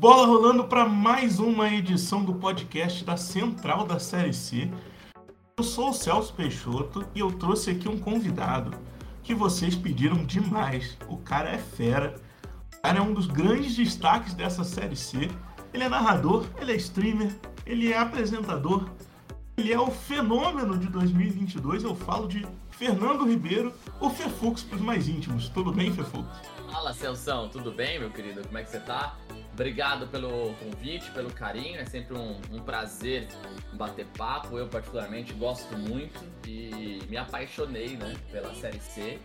Bola rolando para mais uma edição do podcast da Central da Série C. Eu sou o Celso Peixoto e eu trouxe aqui um convidado que vocês pediram demais. O cara é fera. O cara é um dos grandes destaques dessa Série C. Ele é narrador, ele é streamer, ele é apresentador, ele é o fenômeno de 2022. Eu falo de Fernando Ribeiro, o Fefux para os mais íntimos. Tudo bem, Fefux? Fala, Celção, tudo bem, meu querido? Como é que você tá? Obrigado pelo convite, pelo carinho. É sempre um, um, prazer bater papo. Eu, particularmente, gosto muito e me apaixonei né, pela Série C.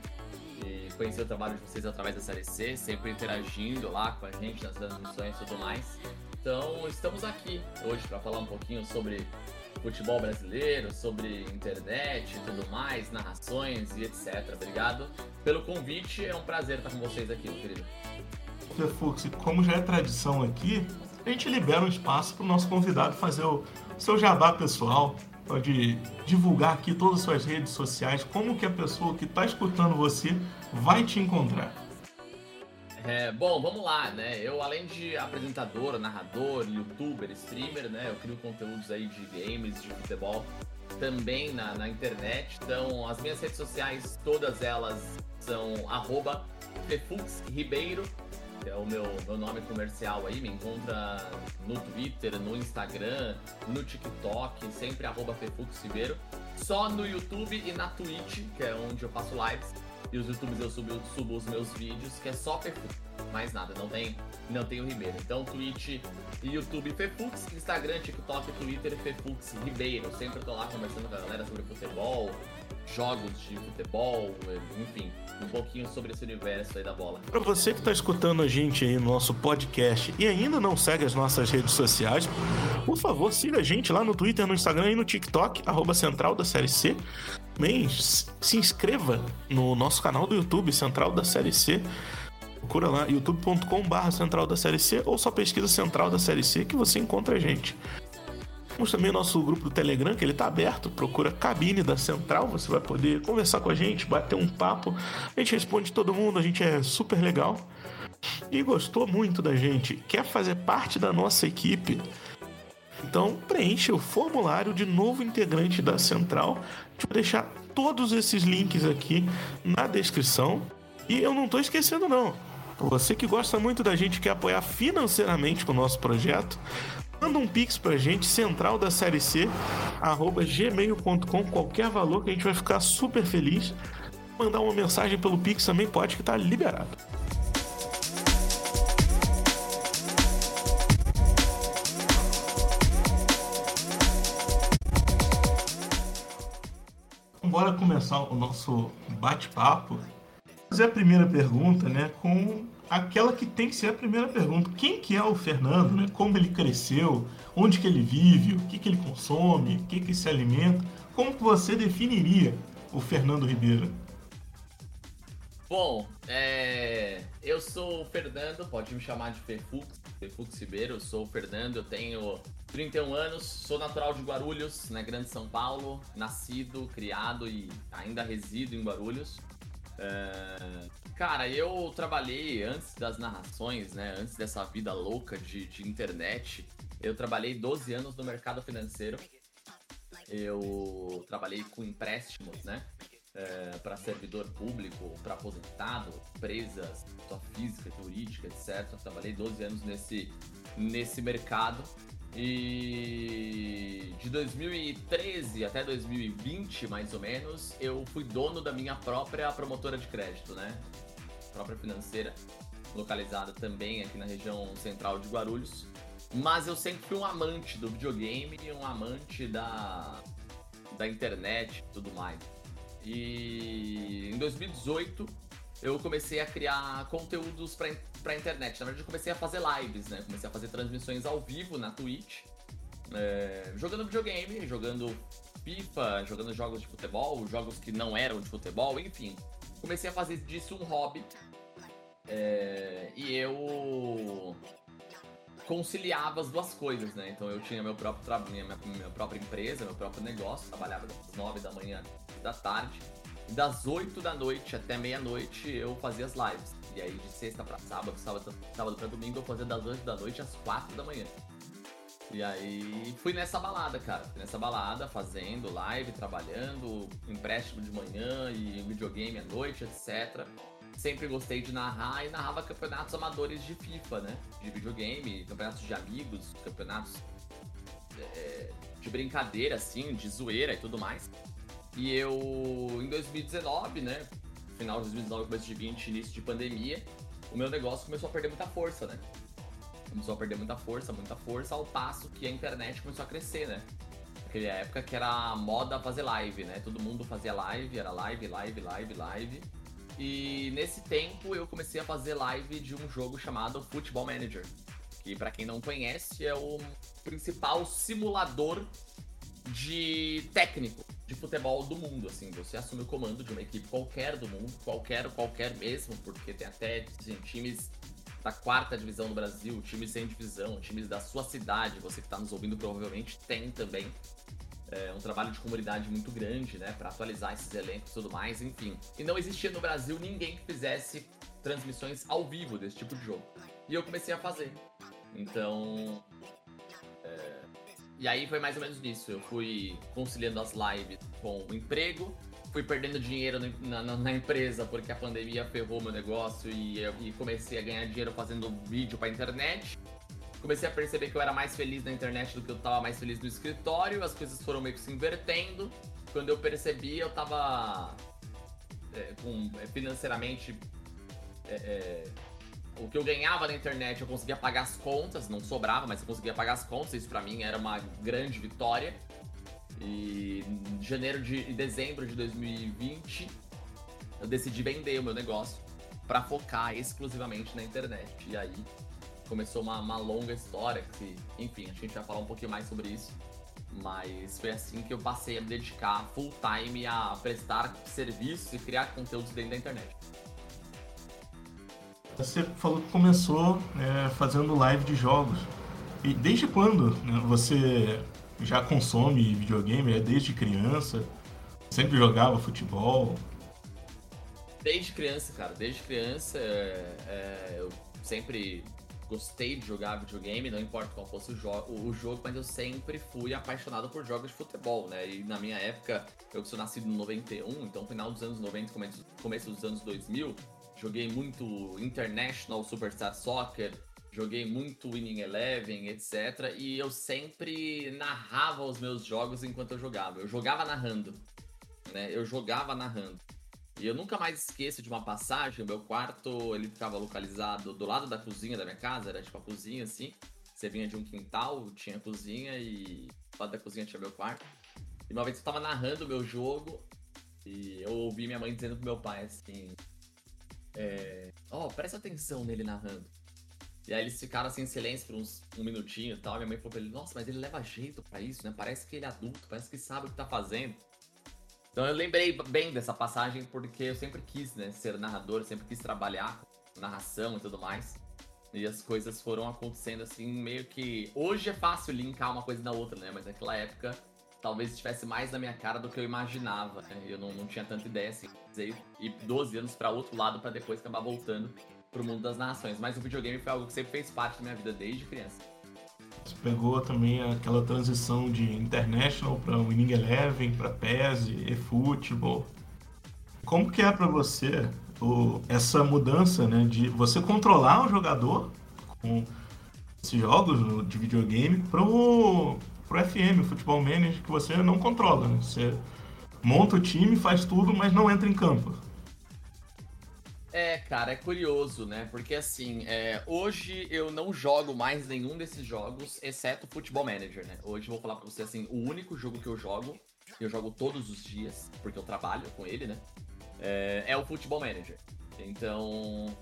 E conheci o trabalho de vocês através da Série C, sempre interagindo lá com a gente nas transmissões e tudo mais. Então, estamos aqui hoje para falar um pouquinho sobre futebol brasileiro, sobre internet e tudo mais, narrações e etc. Obrigado pelo convite, é um prazer estar com vocês aqui, meu querido. Fux, como já é tradição aqui, a gente libera um espaço para o nosso convidado fazer o seu jabá pessoal, pode divulgar aqui todas as suas redes sociais, como que a pessoa que está escutando você vai te encontrar. É, bom, vamos lá, né? Eu, além de apresentador, narrador, youtuber, streamer, né? Eu crio conteúdos aí de games, de futebol, também na, na internet. Então, as minhas redes sociais, todas elas são arroba Ribeiro, é o meu, meu nome comercial aí. Me encontra no Twitter, no Instagram, no TikTok, sempre arroba. Só no YouTube e na Twitch, que é onde eu faço lives e os YouTubes eu subo, subo os meus vídeos, que é só Fefux. Mais nada, não tem, não tem o Ribeiro. Então, Twitch YouTube Fefux, Instagram, TikTok, Twitter Fefux Ribeiro. Sempre tô lá conversando com a galera sobre futebol, jogos de futebol, enfim, um pouquinho sobre esse universo aí da bola. Para você que está escutando a gente aí no nosso podcast e ainda não segue as nossas redes sociais, por favor, siga a gente lá no Twitter, no Instagram e no TikTok, arroba Central da Série C. Também se inscreva no nosso canal do YouTube, Central da Série C. Procura lá, youtube.com.br Central da Série C ou só pesquisa Central da Série C que você encontra a gente. Temos também o nosso grupo do Telegram, que ele está aberto. Procura Cabine da Central. Você vai poder conversar com a gente, bater um papo. A gente responde todo mundo, a gente é super legal. E gostou muito da gente, quer fazer parte da nossa equipe. Então preencha o formulário de novo integrante da Central. Gente vai deixar todos esses links aqui na descrição. E eu não estou esquecendo não. Você que gosta muito da gente quer apoiar financeiramente o nosso projeto, Manda um pix pra gente, central da série C, arroba gmail.com, qualquer valor que a gente vai ficar super feliz. Mandar uma mensagem pelo pix também pode, que tá liberado. Bora começar o nosso bate-papo. Fazer a primeira pergunta, né, com aquela que tem que ser a primeira pergunta. Quem que é o Fernando, né? Como ele cresceu, onde que ele vive, o que que ele consome, o que que se alimenta? Como que você definiria o Fernando Ribeiro? Bom, é... eu sou o Fernando, pode me chamar de Fefux, Fefux Ribeiro, eu sou o Fernando, eu tenho 31 anos, sou natural de Guarulhos, na Grande São Paulo, nascido, criado e ainda resido em Guarulhos. É... Cara, eu trabalhei antes das narrações, né? Antes dessa vida louca de, de internet. Eu trabalhei 12 anos no mercado financeiro. Eu trabalhei com empréstimos, né? É, para servidor público, para aposentado, empresas, pessoa física, jurídica, etc. Eu trabalhei 12 anos nesse, nesse mercado. E de 2013 até 2020, mais ou menos, eu fui dono da minha própria promotora de crédito, né? Própria financeira, localizada também aqui na região central de Guarulhos. Mas eu sempre fui um amante do videogame e um amante da, da internet e tudo mais. E em 2018 eu comecei a criar conteúdos para pra internet. Na verdade, eu comecei a fazer lives, né? Comecei a fazer transmissões ao vivo na Twitch. É, jogando videogame, jogando FIFA, jogando jogos de futebol, jogos que não eram de futebol, enfim. Comecei a fazer disso um hobby. É, e eu conciliava as duas coisas, né? Então eu tinha meu próprio minha, minha própria empresa, meu próprio negócio, trabalhava das 9 da manhã da tarde. E das 8 da noite até meia-noite eu fazia as lives. E aí de sexta pra sábado, sábado, sábado pra domingo, eu fazia das 8 da noite às 4 da manhã. E aí fui nessa balada, cara. Fui nessa balada, fazendo live, trabalhando, empréstimo de manhã e videogame à noite, etc. Sempre gostei de narrar e narrava campeonatos amadores de FIFA, né? De videogame, campeonatos de amigos, campeonatos é, de brincadeira, assim, de zoeira e tudo mais. E eu, em 2019, né? Final de 2019, começo de 20, início de pandemia, o meu negócio começou a perder muita força, né? Começou a perder muita força, muita força, ao passo que a internet começou a crescer, né? Naquela época que era moda fazer live, né? Todo mundo fazia live, era live, live, live, live. E nesse tempo eu comecei a fazer live de um jogo chamado Football Manager, que para quem não conhece é o principal simulador de técnico de futebol do mundo, assim, você assume o comando de uma equipe qualquer do mundo, qualquer, qualquer mesmo, porque tem até assim, times da quarta divisão do Brasil, times sem divisão, times da sua cidade, você que está nos ouvindo provavelmente tem também é, um trabalho de comunidade muito grande, né, para atualizar esses elencos e tudo mais, enfim. E não existia no Brasil ninguém que fizesse transmissões ao vivo desse tipo de jogo. E eu comecei a fazer. Então, e aí foi mais ou menos nisso. Eu fui conciliando as lives com o emprego, fui perdendo dinheiro na, na, na empresa porque a pandemia ferrou meu negócio e, e comecei a ganhar dinheiro fazendo vídeo pra internet. Comecei a perceber que eu era mais feliz na internet do que eu tava mais feliz no escritório, as coisas foram meio que se invertendo. Quando eu percebi, eu tava é, com, é, financeiramente é, é o que eu ganhava na internet eu conseguia pagar as contas, não sobrava, mas eu conseguia pagar as contas, isso para mim era uma grande vitória. E em janeiro de em dezembro de 2020 eu decidi vender o meu negócio para focar exclusivamente na internet. E aí começou uma, uma longa história que, enfim, a gente vai falar um pouquinho mais sobre isso. Mas foi assim que eu passei a me dedicar full time a prestar serviço e criar conteúdos dentro da internet. Você falou que começou é, fazendo live de jogos. E desde quando né, você já consome videogame? É desde criança? Sempre jogava futebol? Desde criança, cara. Desde criança é, é, eu sempre gostei de jogar videogame, não importa qual fosse o, jo o, jogo, mas eu sempre fui apaixonado por jogos de futebol, né? E na minha época, eu sou nascido em 91, então final dos anos 90, começo, começo dos anos 2000, joguei muito International Superstar Soccer, joguei muito Winning Eleven, etc. E eu sempre narrava os meus jogos enquanto eu jogava. Eu jogava narrando, né? Eu jogava narrando. E eu nunca mais esqueço de uma passagem, o meu quarto, ele ficava localizado do lado da cozinha da minha casa, era tipo a cozinha assim. Você vinha de um quintal, tinha a cozinha e do lado da cozinha tinha meu quarto. E uma vez eu tava narrando o meu jogo e eu ouvi minha mãe dizendo pro meu pai assim: é, ó, oh, presta atenção nele narrando. E aí eles ficaram assim em silêncio por uns um minutinho e tal. Minha mãe falou pra ele, nossa, mas ele leva jeito para isso, né? Parece que ele é adulto, parece que sabe o que tá fazendo. Então eu lembrei bem dessa passagem porque eu sempre quis, né, ser narrador, sempre quis trabalhar com narração e tudo mais. E as coisas foram acontecendo assim, meio que. Hoje é fácil linkar uma coisa na outra, né? Mas naquela época talvez estivesse mais na minha cara do que eu imaginava. Né? Eu não, não tinha tanta ideia assim. E 12 anos para outro lado para depois acabar voltando pro mundo das narrações. Mas o videogame foi algo que sempre fez parte da minha vida desde criança. Você pegou também aquela transição de International para Winning Eleven, para PES, eFootball. Como que é para você o, essa mudança né, de você controlar o jogador com esses jogos de videogame para pro FM, Futebol Manager, que você não controla, né? Você monta o time, faz tudo, mas não entra em campo. É, cara, é curioso, né? Porque assim, é, hoje eu não jogo mais nenhum desses jogos, exceto Futebol Manager, né? Hoje eu vou falar pra você assim, o único jogo que eu jogo, eu jogo todos os dias, porque eu trabalho com ele, né? É, é o Futebol Manager. Então,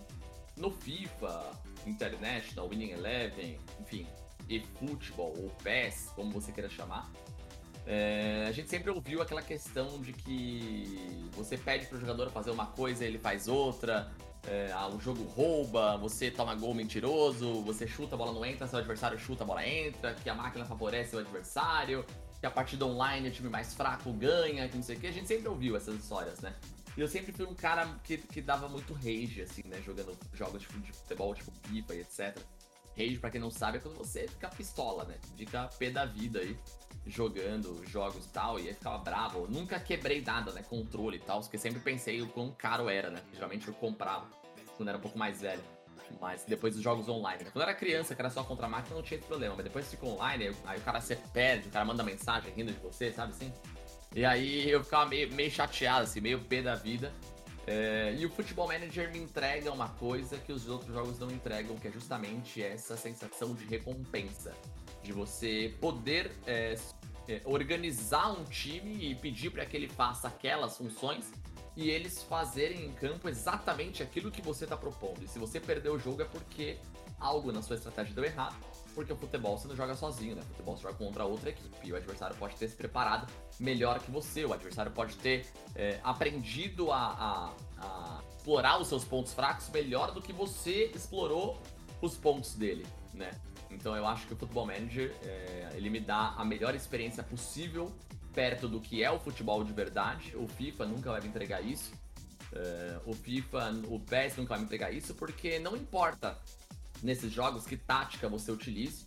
no FIFA, International, Winning Eleven, enfim, eFootball ou PES, como você queira chamar, é, a gente sempre ouviu aquela questão de que você pede para o jogador fazer uma coisa ele faz outra, é, ah, o jogo rouba, você toma gol mentiroso, você chuta, a bola não entra, seu adversário chuta, a bola entra, que a máquina favorece o adversário, que a partida online o time mais fraco ganha, que não sei o que. A gente sempre ouviu essas histórias, né? E eu sempre fui um cara que, que dava muito rage, assim, né? Jogando jogos de futebol, tipo FIFA e etc. Rage, pra quem não sabe, é quando você fica pistola, né? Fica pé da vida aí, jogando jogos e tal, e aí ficava bravo. Eu nunca quebrei nada, né? Controle e tal, porque sempre pensei o quão caro era, né? Geralmente eu comprava quando era um pouco mais velho. Mas depois dos jogos online. Né? Quando eu era criança, que era só contra a máquina, não tinha esse problema. Mas depois ficou online, aí, aí o cara se perde, o cara manda mensagem rindo de você, sabe assim? E aí eu ficava meio, meio chateado, assim, meio pé da vida. É, e o Football Manager me entrega uma coisa que os outros jogos não entregam, que é justamente essa sensação de recompensa. De você poder é, é, organizar um time e pedir para que ele faça aquelas funções e eles fazerem em campo exatamente aquilo que você está propondo. E se você perder o jogo é porque algo na sua estratégia deu errado porque o futebol você não joga sozinho, né? O futebol você joga contra outra equipe. E o adversário pode ter se preparado melhor que você. O adversário pode ter é, aprendido a, a, a, explorar os seus pontos fracos melhor do que você explorou os pontos dele, né? Então eu acho que o Futebol Manager é, ele me dá a melhor experiência possível perto do que é o futebol de verdade. O FIFA nunca vai me entregar isso. É, o FIFA, o PES nunca vai me entregar isso, porque não importa nesses jogos que tática você utilize,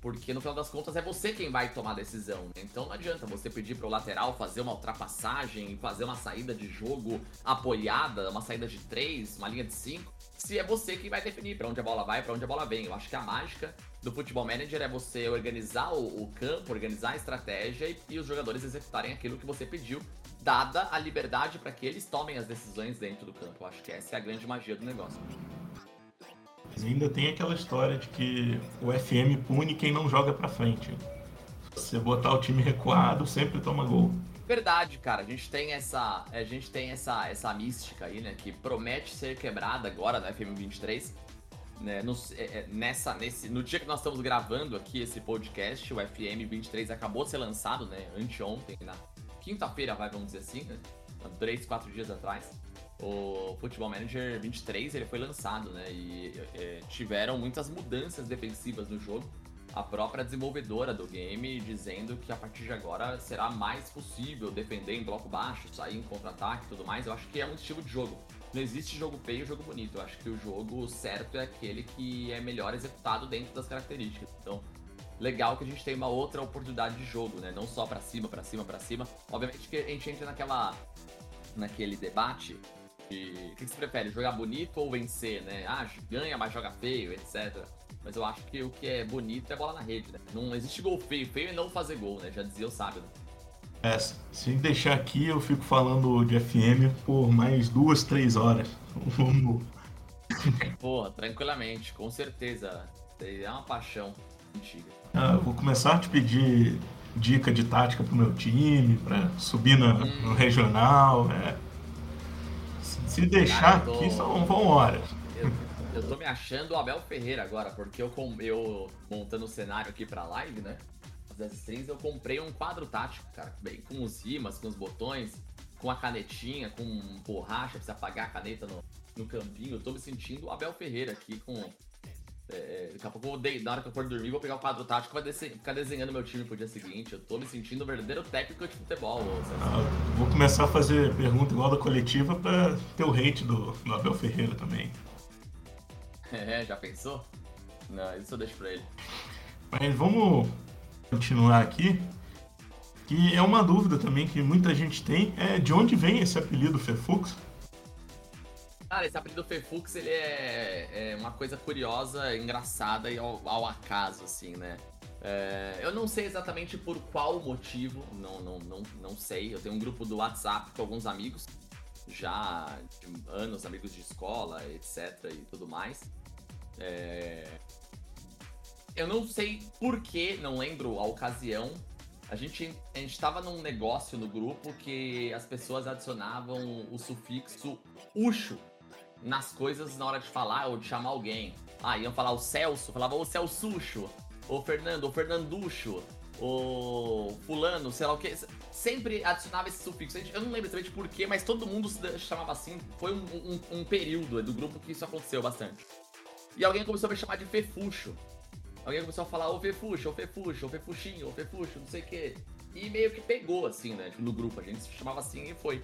porque no final das contas é você quem vai tomar a decisão. Né? Então não adianta você pedir para o lateral fazer uma ultrapassagem, fazer uma saída de jogo apoiada, uma saída de 3, uma linha de 5, se é você quem vai definir para onde a bola vai, para onde a bola vem. Eu acho que a mágica do Futebol Manager é você organizar o, o campo, organizar a estratégia e, e, os jogadores executarem aquilo que você pediu, dada a liberdade para que eles tomem as decisões dentro do campo. Eu acho que essa é a grande magia do negócio. Mas ainda tem aquela história de que o FM pune quem não joga pra frente. Se você botar o time recuado, sempre toma gol. Verdade, cara. A gente tem essa, a gente tem essa, essa mística aí, né, que promete ser quebrada agora no FM 23. Né, no, é, é, nessa, nesse, no dia que nós estamos gravando aqui esse podcast, o FM 23 acabou de ser lançado, né, anteontem, na quinta-feira, vai, vamos dizer assim, né, três, quatro dias atrás o Football Manager 23 ele foi lançado, né? E é, tiveram muitas mudanças defensivas no jogo. A própria desenvolvedora do game dizendo que a partir de agora será mais possível defender em bloco baixo, sair em contra-ataque e tudo mais. Eu acho que é um estilo de jogo. Não existe jogo feio e jogo bonito. Eu acho que o jogo certo é aquele que é melhor executado dentro das características. Então, legal que a gente tem uma outra oportunidade de jogo, né? Não só para cima, para cima, para cima. Obviamente que a gente entra naquela naquele debate o que você prefere, jogar bonito ou vencer, né? Ah, ganha, mas joga feio, etc. Mas eu acho que o que é bonito é bola na rede, né? Não existe gol feio. Feio é não fazer gol, né? Já dizia o sábio. Né? É, se deixar aqui, eu fico falando de FM por mais duas, três horas. Vamos. Porra, tranquilamente, com certeza. É uma paixão antiga. Ah, vou começar a te pedir dica de tática pro meu time, para subir no, hum. no regional. É. Se deixar tô... aqui, são, vão horas. Eu, eu tô me achando o Abel Ferreira agora, porque eu, eu montando o cenário aqui pra live, né? Das strings, eu comprei um quadro tático, cara, bem, com os rimas, com os botões, com a canetinha, com borracha pra você apagar a caneta no, no campinho. Eu tô me sentindo o Abel Ferreira aqui com é, é, daqui a pouco, eu vou, na hora que eu for dormir, vou pegar o quadro tático e ficar desenhando meu time pro dia seguinte. Eu tô me sentindo um verdadeiro técnico de futebol. Ah, vou começar a fazer pergunta igual da coletiva pra ter o hate do, do Abel Ferreira também. É, já pensou? Não, isso eu deixo pra ele. Mas vamos continuar aqui. Que é uma dúvida também que muita gente tem. É de onde vem esse apelido Fefux? Cara, esse apelido Fefux, ele é, é, uma coisa curiosa, engraçada e ao, ao acaso, assim, né? É, eu não sei exatamente por qual motivo, não, não, não, não sei. Eu tenho um grupo do WhatsApp com alguns amigos, já de anos, amigos de escola, etc. e tudo mais. É... Eu não sei por que, não lembro a ocasião. A gente, a gente num negócio no grupo que as pessoas adicionavam o sufixo ucho nas coisas na hora de falar ou de chamar alguém. Ah, iam falar o Celso, falava o Celsucho, o Fernando, o Fernanducho, o fulano, sei lá o que. Sempre adicionava esse sufixo. Eu não lembro exatamente porquê, mas todo mundo se chamava assim. Foi um, um, um, período do grupo que isso aconteceu bastante. E alguém começou a me chamar de Fefuxo. Alguém começou a falar o Fefuxo, o Fefuxo, o Fefuxinho, o Fefuxo, não sei o que. E meio que pegou, assim, né? Tipo, no grupo. A gente se chamava assim e foi.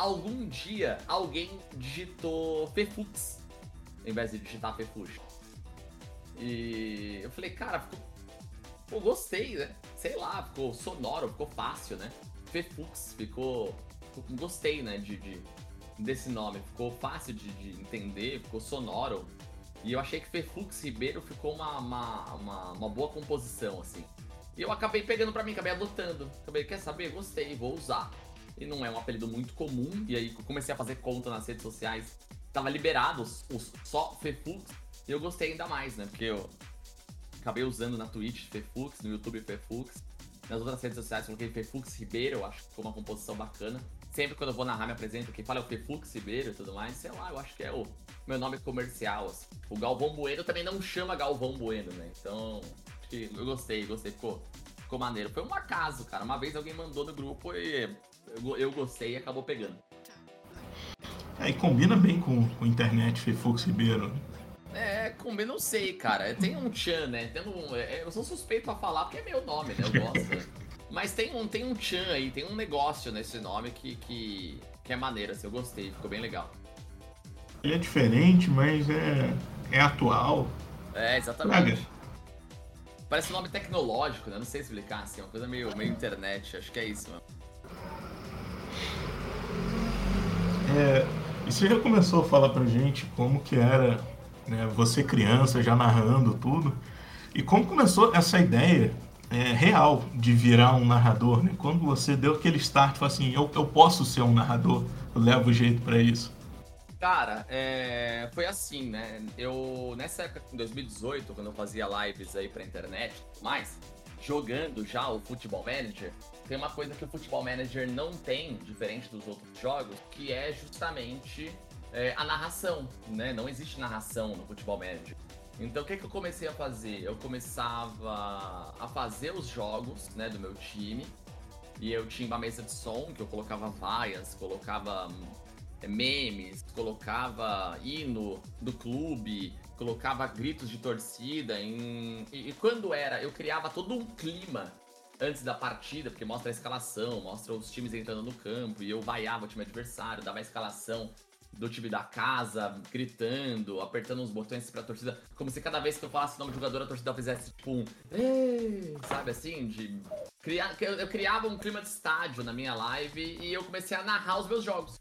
Algum dia alguém digitou Fefux em vez de digitar Fefux. E eu falei, cara, ficou. Pô, gostei, né? Sei lá, ficou sonoro, ficou fácil, né? Fefux, ficou. gostei, né? De, de, desse nome. Ficou fácil de, de, entender, ficou sonoro. E eu achei que Fefux Ribeiro ficou uma, uma, uma, uma boa composição, assim. E eu acabei pegando para mim, acabei adotando. Acabei, quer saber? Gostei, vou usar. E não é um apelido muito comum. E aí comecei a fazer conta nas redes sociais. Tava liberado os, os só Fefux. E eu gostei ainda mais, né? Porque eu acabei usando na Twitch Fefux, no YouTube Fefux. Nas outras redes sociais coloquei Fefux Ribeiro, eu acho que ficou uma composição bacana. Sempre quando eu vou narrar, me apresento, quem fala é o Fefux Ribeiro e tudo mais. Sei lá, eu acho que é o meu nome comercial. Assim. O Galvão Bueno também não chama Galvão Bueno, né? Então, eu gostei, gostei, ficou, ficou maneiro. Foi um acaso, cara. Uma vez alguém mandou no grupo e eu, eu gostei e acabou pegando. É, e combina bem com, com internet, Fefux Ribeiro. É, combina, não sei, cara. Tem um Chan, né? Tem um, é, eu sou suspeito a falar porque é meu nome, né? Eu gosto. Né? Mas tem um, tem um Chan aí, tem um negócio nesse nome que, que, que é maneiro, assim, eu gostei, ficou bem legal. Ele é diferente, mas é, é atual. É, exatamente. Parece um nome tecnológico, né? Não sei explicar, assim, é uma coisa meio, meio internet, acho que é isso, mano. É, e você já começou a falar pra gente como que era né, você criança, já narrando tudo, e como começou essa ideia é, real de virar um narrador, né? Quando você deu aquele start, falou assim, eu, eu posso ser um narrador, eu levo jeito para isso. Cara, é... foi assim, né? Eu, nessa época, em 2018, quando eu fazia lives aí pra internet e tudo mais, jogando já o Futebol Manager, tem uma coisa que o Futebol Manager não tem, diferente dos outros jogos, que é justamente é, a narração, né? Não existe narração no Futebol Manager. Então o que, que eu comecei a fazer? Eu começava a fazer os jogos né, do meu time. E eu tinha uma mesa de som que eu colocava vaias, colocava é, memes, colocava hino do clube, colocava gritos de torcida. Em... E, e, quando era, eu criava todo um clima antes da partida, porque mostra a escalação, mostra os times entrando no campo, e eu vaiava o time adversário, dava a escalação do time da casa, gritando, apertando uns botões pra torcida, como se cada vez que eu falasse o nome do jogador, a torcida fizesse tipo um. Sabe assim? De. Criar, eu criava um clima de estádio na minha live e eu comecei a narrar os meus jogos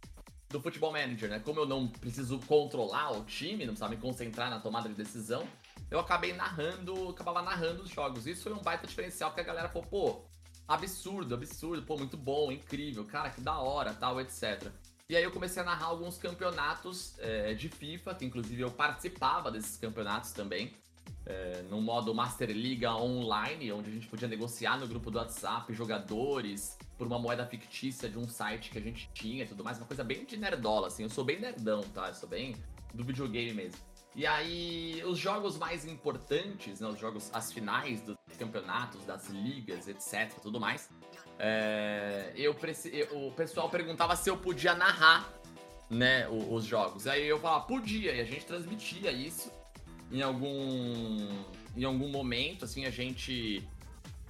do Futebol Manager, né? Como eu não preciso controlar o time, não precisava me concentrar na tomada de decisão, eu acabei narrando, acabava narrando os jogos. Isso foi um baita diferencial, porque a galera falou, pô, absurdo, absurdo, pô, muito bom, incrível, cara, que da hora, tal, etc. E aí eu comecei a narrar alguns campeonatos é, de FIFA, que inclusive eu participava desses campeonatos também. É, no modo Master Liga Online, onde a gente podia negociar no grupo do WhatsApp jogadores por uma moeda fictícia de um site que a gente tinha e tudo mais. Uma coisa bem de nerdola, assim. Eu sou bem nerdão, tá? Eu sou bem do videogame mesmo. E aí, os jogos mais importantes, né, os jogos, as finais dos campeonatos, das ligas, etc, tudo mais, é, eu, o pessoal perguntava se eu podia narrar, né, os, os jogos. Aí eu falava, podia, e a gente transmitia isso em algum, em algum momento, assim, a gente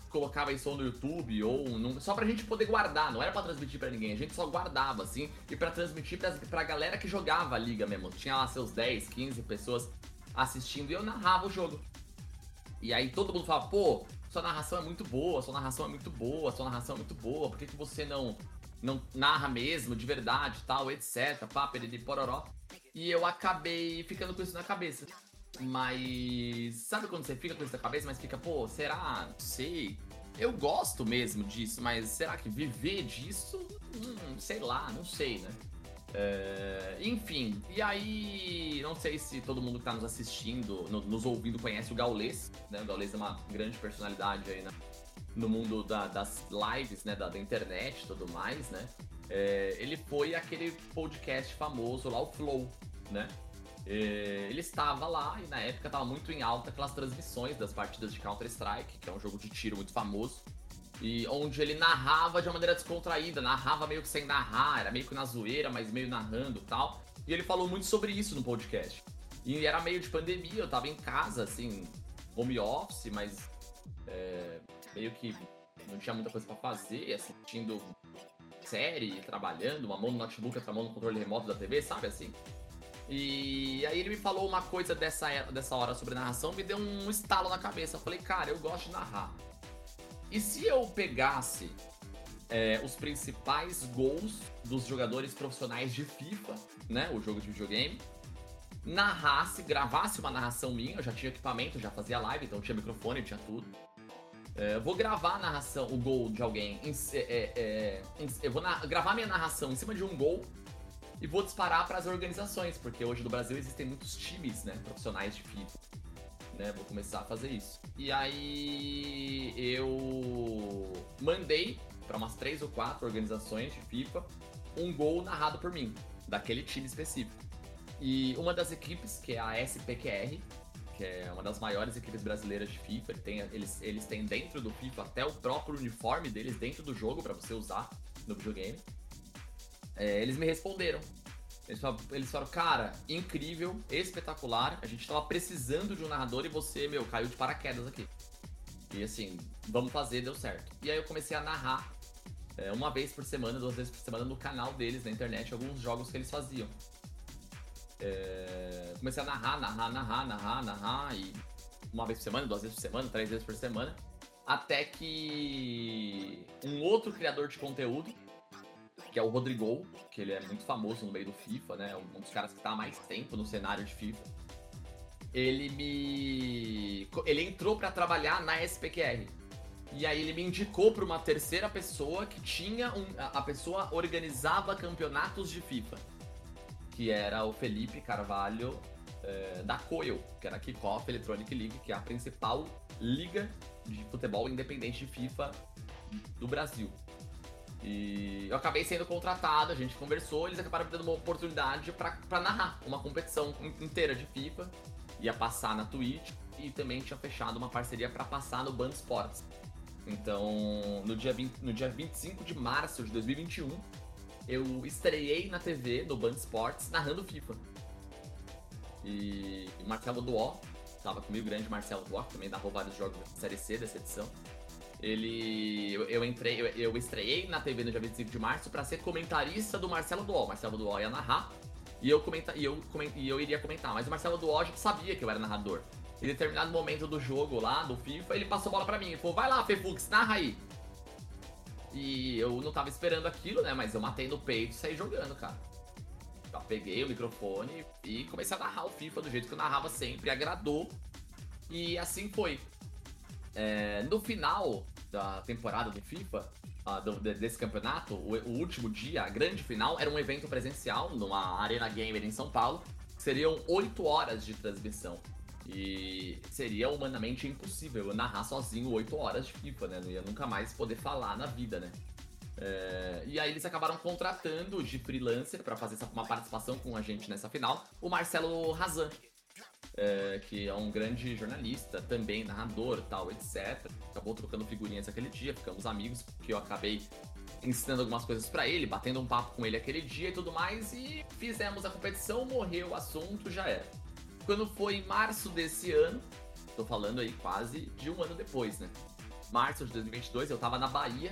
colocava isso no YouTube ou num, só pra gente poder guardar, não era pra transmitir pra ninguém, a gente só guardava, assim, e pra transmitir pra, pra galera que jogava a liga mesmo. Tinha lá seus 10, 15 pessoas assistindo e eu narrava o jogo. E aí todo mundo falava, pô, sua narração é muito boa, sua narração é muito boa, sua narração é muito boa, por que, que você não, não narra mesmo, de verdade, tal, etc, pá, peridi, pororó. E eu acabei ficando com isso na cabeça. Mas sabe quando você fica com isso na cabeça, mas fica, pô, será? Não sei. Eu gosto mesmo disso, mas será que viver disso? Hum, sei lá, não sei, né? É, enfim, e aí, não sei se todo mundo que tá nos assistindo, no, nos ouvindo, conhece o Gaules, né? O Gaules é uma grande personalidade aí na, no mundo da, das lives, né? Da, da internet e tudo mais, né? É, ele foi aquele podcast famoso lá, o Flow, né? É, ele estava lá e na época estava muito em alta aquelas transmissões das partidas de Counter-Strike, que é um jogo de tiro muito famoso, e onde ele narrava de uma maneira descontraída, narrava meio que sem narrar, era meio que na zoeira, mas meio narrando tal. E ele falou muito sobre isso no podcast. E era meio de pandemia, eu tava em casa, assim, home office, mas é, meio que não tinha muita coisa para fazer, assistindo série, trabalhando, uma mão no notebook, outra mão no controle remoto da TV, sabe assim? E aí ele me falou uma coisa dessa, dessa hora sobre narração, me deu um estalo na cabeça. Eu falei, cara, eu gosto de narrar. E se eu pegasse é, os principais gols dos jogadores profissionais de FIFA, né? O jogo de videogame, narrasse, gravasse uma narração minha, eu já tinha equipamento, já fazia live, então tinha microfone, tinha tudo. É, vou gravar a narração, o gol de alguém. Em, é, é, em, eu vou na, gravar minha narração em cima de um gol e vou disparar para as organizações, porque hoje no Brasil existem muitos times, né, profissionais de FIFA. Né, vou começar a fazer isso. E aí eu mandei para umas três ou quatro organizações de FIFA um gol narrado por mim, daquele time específico. E uma das equipes, que é a SPQR, que é uma das maiores equipes brasileiras de FIFA, tem, eles, eles têm dentro do FIFA até o próprio uniforme deles dentro do jogo para você usar no videogame. É, eles me responderam. Eles falaram, eles falaram, cara, incrível, espetacular. A gente tava precisando de um narrador e você, meu, caiu de paraquedas aqui. E assim, vamos fazer, deu certo. E aí eu comecei a narrar é, uma vez por semana, duas vezes por semana no canal deles na internet, alguns jogos que eles faziam. É, comecei a narrar, narrar, narrar, narrar, narrar, e uma vez por semana, duas vezes por semana, três vezes por semana. Até que um outro criador de conteúdo, que é o Rodrigo, que ele é muito famoso no meio do FIFA, né? Um dos caras que está há mais tempo no cenário de FIFA. Ele me. Ele entrou para trabalhar na SPQR. E aí ele me indicou para uma terceira pessoa que tinha um. A pessoa organizava campeonatos de FIFA que era o Felipe Carvalho é, da Coil, que era a Kickoff Electronic League, que é a principal liga de futebol independente de FIFA do Brasil. E eu acabei sendo contratado, a gente conversou, eles acabaram me dando uma oportunidade para narrar uma competição inteira de FIFA. Ia passar na Twitch e também tinha fechado uma parceria para passar no Band Sports. Então, no dia, 20, no dia 25 de março de 2021, eu estreiei na TV, no Band Sports, narrando FIFA. E o Marcelo Duó, tava comigo, o grande Marcelo Duó, que também narrou vários jogos da Série C dessa edição. Ele. Eu, eu entrei, eu, eu, estreiei na TV no dia 25 de março para ser comentarista do Marcelo Duó. Marcelo Duó ia narrar e eu, comenta, e, eu, e eu iria comentar. Mas o Marcelo Duó já sabia que eu era narrador. Em determinado momento do jogo lá, do FIFA, ele passou a bola pra mim. Ele falou: vai lá, Fefux, narra aí. E eu não tava esperando aquilo, né? Mas eu matei no peito e saí jogando, cara. Eu peguei o microfone e comecei a narrar o FIFA do jeito que eu narrava sempre, agradou. E assim foi. É, no final da temporada do FIFA, uh, do, desse campeonato, o, o, último dia, a grande final, era um evento presencial numa Arena Gamer em São Paulo. Seriam 8 horas de transmissão. E seria humanamente impossível eu narrar sozinho 8 horas de FIFA, né? Não ia nunca mais poder falar na vida, né? É... e aí eles acabaram contratando de freelancer para fazer uma participação com a gente nessa final, o Marcelo Razan, é, que é um grande jornalista, também narrador, tal, etc. Acabou trocando figurinhas aquele dia, ficamos amigos, porque eu acabei ensinando algumas coisas para ele, batendo um papo com ele aquele dia e tudo mais, e fizemos a competição, morreu o assunto, já era quando foi em março desse ano, tô falando aí quase de um ano depois, né? Março de 2022, eu tava na Bahia,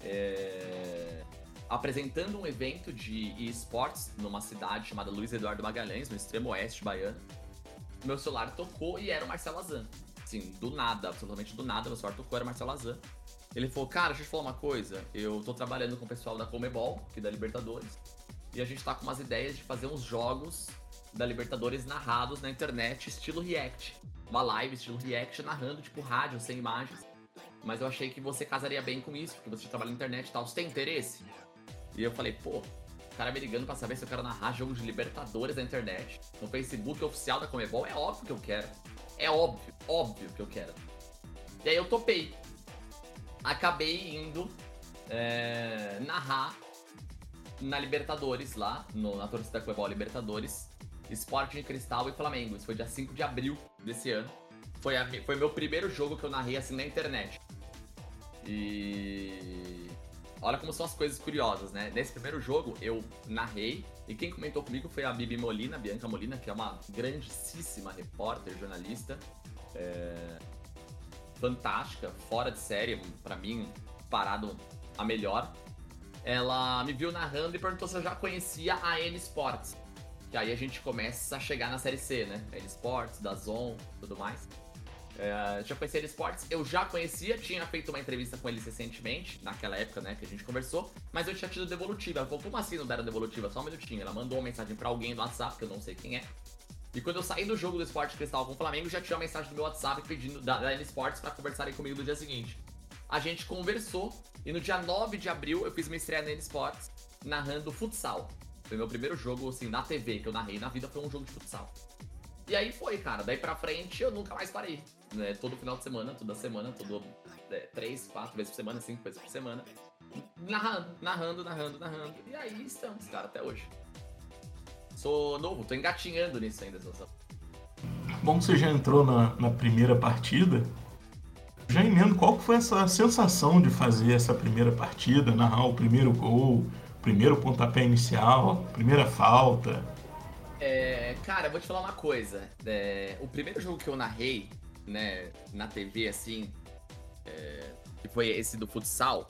é... apresentando um evento de esportes numa cidade chamada Luiz Eduardo Magalhães, no extremo oeste baiano. Meu celular tocou e era o Marcelo Azan. Assim, do nada, absolutamente do nada, meu celular tocou, era o Marcelo Azan. Ele falou, cara, deixa eu te falar uma coisa, eu tô trabalhando com o pessoal da Comebol, aqui da Libertadores, e a gente tá com umas ideias de fazer uns jogos da Libertadores narrados na internet, estilo React. Uma live estilo React narrando, tipo, rádio, sem imagens. Mas eu achei que você casaria bem com isso, porque você trabalha na internet e tal. Você tem interesse? E eu falei, pô, cara me ligando pra saber se eu quero narrar jogos de Libertadores na internet, no Facebook oficial da Comebol, é óbvio que eu quero. É óbvio, óbvio que eu quero. E aí eu topei. Acabei indo é, narrar na Libertadores lá, no, na torcida da Comebol Libertadores, Sporting Cristal e Flamengo. Isso foi dia 5 de abril desse ano. Foi, a, foi meu primeiro jogo que eu narrei assim na internet. E. Olha como são as coisas curiosas, né? Nesse primeiro jogo eu narrei e quem comentou comigo foi a Bibi Molina, Bianca Molina, que é uma grandíssima repórter, jornalista. É... Fantástica, fora de série, para mim, parado a melhor. ela me viu narrando e perguntou se eu já conhecia a N Sports. Que aí a gente começa a chegar na série C, né? N Sports, da Zon, tudo mais. É, já conhecia N Sports, eu já conhecia, tinha feito uma entrevista com eles recentemente, naquela época, né, que a gente conversou, mas eu tinha tido devolutiva. Ela falou, como assim não deram devolutiva? Só um minutinho. Ela mandou uma mensagem pra alguém no WhatsApp, que eu não sei quem é. E quando eu saí do jogo do Esporte Cristal com o Flamengo, já tinha uma mensagem no meu WhatsApp pedindo da, da N Sports pra conversarem comigo no dia seguinte. A gente conversou e no dia 9 de abril eu fiz uma estreia na N Sports narrando futsal. Foi meu primeiro jogo, assim, na TV que eu narrei na vida foi um jogo de futsal. E aí foi, cara. Daí pra frente eu nunca mais parei. Né? Todo final de semana, toda semana, todo. É, três, quatro vezes por semana, cinco vezes por semana. Narrando, narrando, narrando, narrando. E aí estamos, cara, até hoje. Sou novo, tô engatinhando nisso ainda, situação. Bom que você já entrou na, na primeira partida. Já emendo, qual foi essa sensação de fazer essa primeira partida, narrar o primeiro gol, primeiro pontapé inicial, primeira falta? É, cara, eu vou te falar uma coisa. É, o primeiro jogo que eu narrei, né, na TV, assim, é, que foi esse do futsal,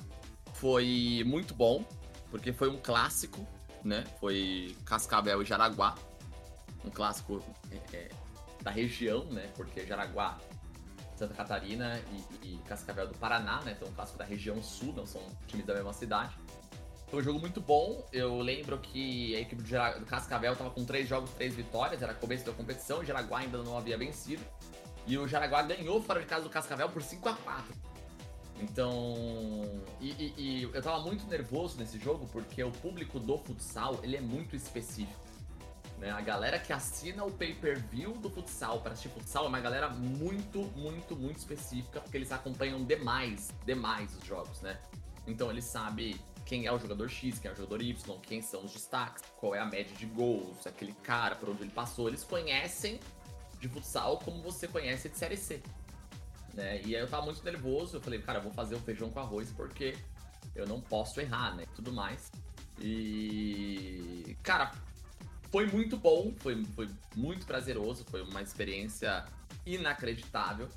foi muito bom, porque foi um clássico, né? Foi Cascavel e Jaraguá, um clássico é, é, da região, né? Porque Jaraguá, Santa Catarina e, e Cascavel do Paraná, né? Então um clássico da região sul, não são times da mesma cidade. Foi um jogo muito bom. Eu lembro que a equipe do, Cascavel estava com três jogos, três vitórias. Era começo da competição. O Jaraguá ainda não havia vencido. E o Jaraguá ganhou fora de casa do Cascavel por 5 a 4 Então. E, e, e, eu tava muito nervoso nesse jogo porque o público do futsal ele é muito específico. Né? A galera que assina o pay-per-view do futsal para assistir futsal é uma galera muito, muito, muito específica porque eles acompanham demais, demais os jogos, né? Então ele sabe quem é o jogador X, quem é o jogador Y, quem são os destaques, qual é a média de gols, aquele cara, por onde ele passou. Eles conhecem de futsal como você conhece de Série C. Né? E aí eu tava muito nervoso, eu falei, cara, eu vou fazer o feijão com arroz porque eu não posso errar, né? Tudo mais. E. Cara, foi muito bom, foi, foi muito prazeroso, foi uma experiência inacreditável.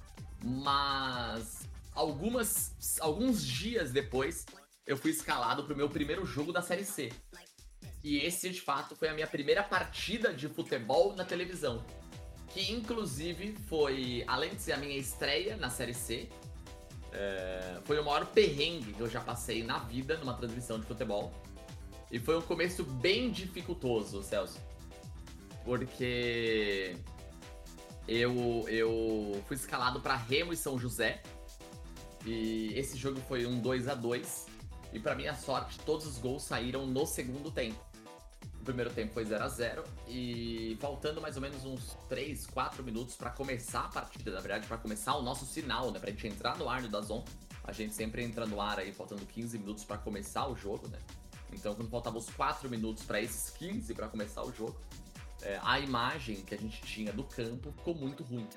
Mas algumas, alguns dias depois, eu fui escalado pro meu primeiro jogo da Série C. E esse, de fato, foi a minha primeira partida de futebol na televisão que inclusive foi, além de ser a minha estreia na Série C, é, foi o maior perrengue que eu já passei na vida numa transmissão de futebol. E foi um começo bem dificultoso, Celso. Porque eu, eu fui escalado para Remo e São José. E esse jogo foi um 2 a 2 E para minha sorte, todos os gols saíram no segundo tempo. O primeiro tempo foi 0 a 0 e faltando mais ou menos uns 3, 4 minutos para começar a partida, na verdade, para começar o nosso sinal, né, pra gente entrar no ar do Dazon. A gente sempre entra no ar aí faltando 15 minutos para começar o jogo, né? Então, quando faltavam os 4 minutos para esses 15 para começar o jogo, é, a imagem que a gente tinha do campo ficou muito ruim.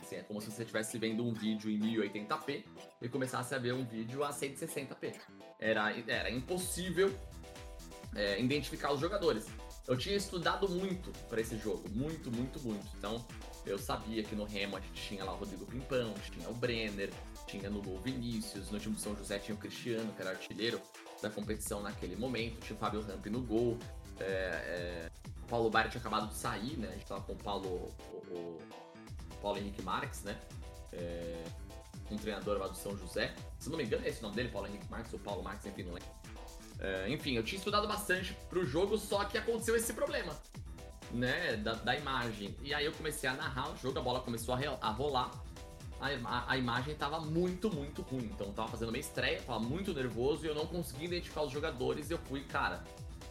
Assim, é como se você estivesse vendo um vídeo em 1080p e começasse a ver um vídeo a 160p. Era, era impossível é, identificar os jogadores. Eu tinha estudado muito para esse jogo, muito, muito, muito. Então, eu sabia que no Remo a gente tinha lá o Rodrigo Pimpão, tinha o Brenner, tinha no gol Vinícius, no time do São José tinha o Cristiano, que era artilheiro da competição naquele momento, tinha o Fábio Ramp no gol, é, é, o Paulo Bari tinha acabado de sair, né? A gente tava com o Paulo, o, o Paulo Henrique Marques, né? É, um treinador lá do São José. Se não me engano, é esse o nome dele, Paulo Henrique Marques ou Paulo Marques, enfim, não lembro. É, enfim, eu tinha estudado bastante pro jogo, só que aconteceu esse problema, né, da, da imagem. E aí eu comecei a narrar o jogo, a bola começou a, a rolar, a, a, imagem tava muito, muito ruim. Então eu tava fazendo minha estreia, tava muito nervoso e eu não conseguia identificar os jogadores. E eu fui, cara,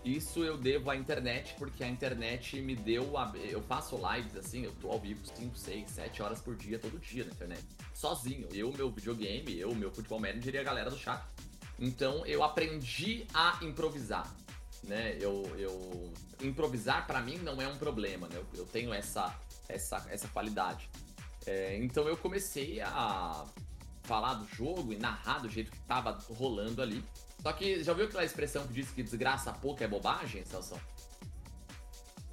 isso eu devo à internet, porque a internet me deu. A, eu faço lives assim, eu tô ao vivo 5, 6, 7 horas por dia, todo dia na internet. Sozinho. Eu, meu videogame, eu, meu futebol manager e a galera do chat. Então eu aprendi a improvisar. Né? Eu, eu improvisar para mim não é um problema, né? Eu, eu tenho essa essa, essa qualidade. É, então eu comecei a falar do jogo e narrar do jeito que tava rolando ali. Só que já viu aquela expressão que diz que desgraça pouco é bobagem, Celso?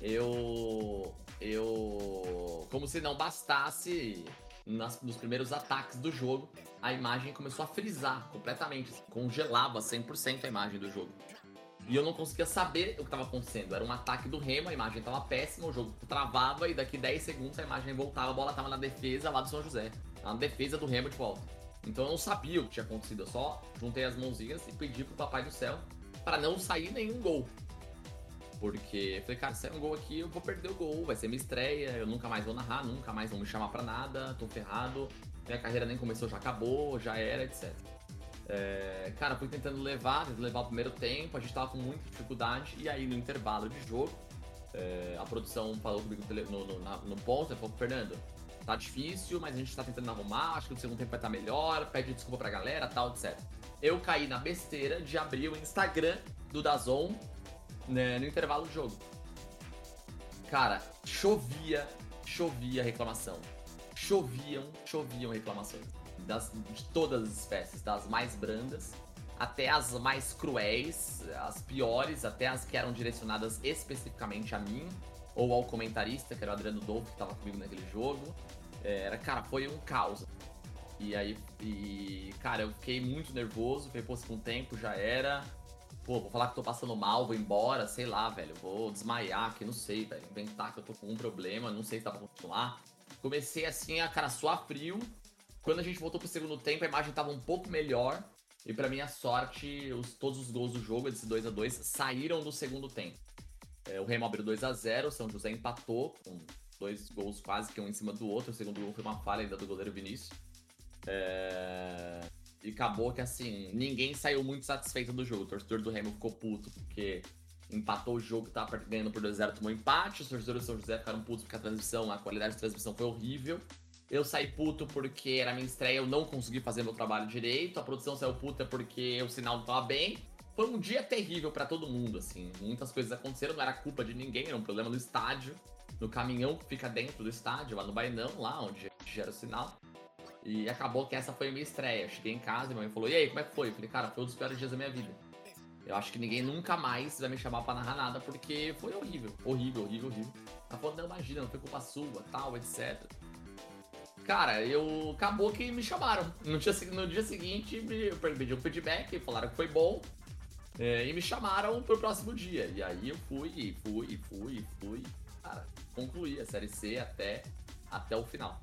Eu. Eu. Como se não bastasse nas, nos primeiros ataques do jogo, a imagem começou a frisar completamente, assim, congelava 100% a imagem do jogo. E eu não conseguia saber o que estava acontecendo. Era um ataque do Remo, a imagem estava péssima, o jogo travava e daqui 10 segundos a imagem voltava, a bola estava na defesa lá do São José. Na defesa do Remo de volta. Então eu não sabia o que tinha acontecido, eu só juntei as mãozinhas e pedi pro Papai do Céu para não sair nenhum gol. Porque eu falei, cara, se é um gol aqui, eu vou perder o gol, vai ser minha estreia, eu nunca mais vou narrar, nunca mais vão me chamar pra nada, tô ferrado, minha carreira nem começou, já acabou, já era, etc. É, cara, fui tentando levar, levar o primeiro tempo, a gente tava com muita dificuldade, e aí no intervalo de jogo, é, a produção falou comigo no, no, no, no ponto, falou, Fernando, tá difícil, mas a gente tá tentando arrumar, acho que no segundo tempo vai estar tá melhor, pede desculpa pra galera, tal, etc. Eu caí na besteira de abrir o Instagram do Dazon né, no intervalo do jogo. Cara, chovia, chovia reclamação. Choviam, choviam reclamações. Das, de todas as espécies, das mais brandas até as mais cruéis, as piores, até as que eram direcionadas especificamente a mim ou ao comentarista, que era o Adriano Dolph, que estava comigo naquele jogo. É, era, cara, foi um caos. E aí, e, cara, eu fiquei muito nervoso, falei, pô, com o tempo já era, pô, vou falar que tô passando mal, vou embora, sei lá, velho, vou desmaiar aqui, não sei, velho, inventar que eu tô com um problema, não sei se dá pra continuar. Comecei assim a, cara, suar frio. Quando a gente voltou pro segundo tempo, a imagem tava um pouco melhor. E para minha sorte, os, todos os gols do jogo, esses 2 a 2 saíram do segundo tempo. É, o Remo abriu 2 a 0 o São José empatou, com dois gols quase que um em cima do outro. O segundo gol foi uma falha ainda do goleiro Vinícius. É... E acabou que, assim, ninguém saiu muito satisfeito do jogo. O torcedor do Remo ficou puto porque empatou o jogo, tava ganhando por 2x0, tomou empate. Os torcedores do São José ficaram putos porque a transmissão, a qualidade de transmissão foi horrível. Eu saí puto porque era minha estreia, eu não consegui fazer meu trabalho direito. A produção saiu puta porque o sinal não tava bem. Foi um dia terrível para todo mundo, assim. Muitas coisas aconteceram, não era culpa de ninguém, era um problema no estádio, no caminhão que fica dentro do estádio, lá no Bainão, lá onde gera o sinal. E acabou que essa foi a minha estreia. Cheguei em casa e minha mãe falou: E aí, como é que foi? Eu falei: Cara, foi um dos piores dias da minha vida. Eu acho que ninguém nunca mais vai me chamar pra narrar nada porque foi horrível. Horrível, horrível, horrível. Ela falou: Não, imagina, não foi culpa sua, tal, etc. Cara, eu. Acabou que me chamaram. No dia, no dia seguinte, eu pedi um feedback, falaram que foi bom. É, e me chamaram pro próximo dia. E aí eu fui, fui, fui, fui. Cara, concluí a série C até, até o final.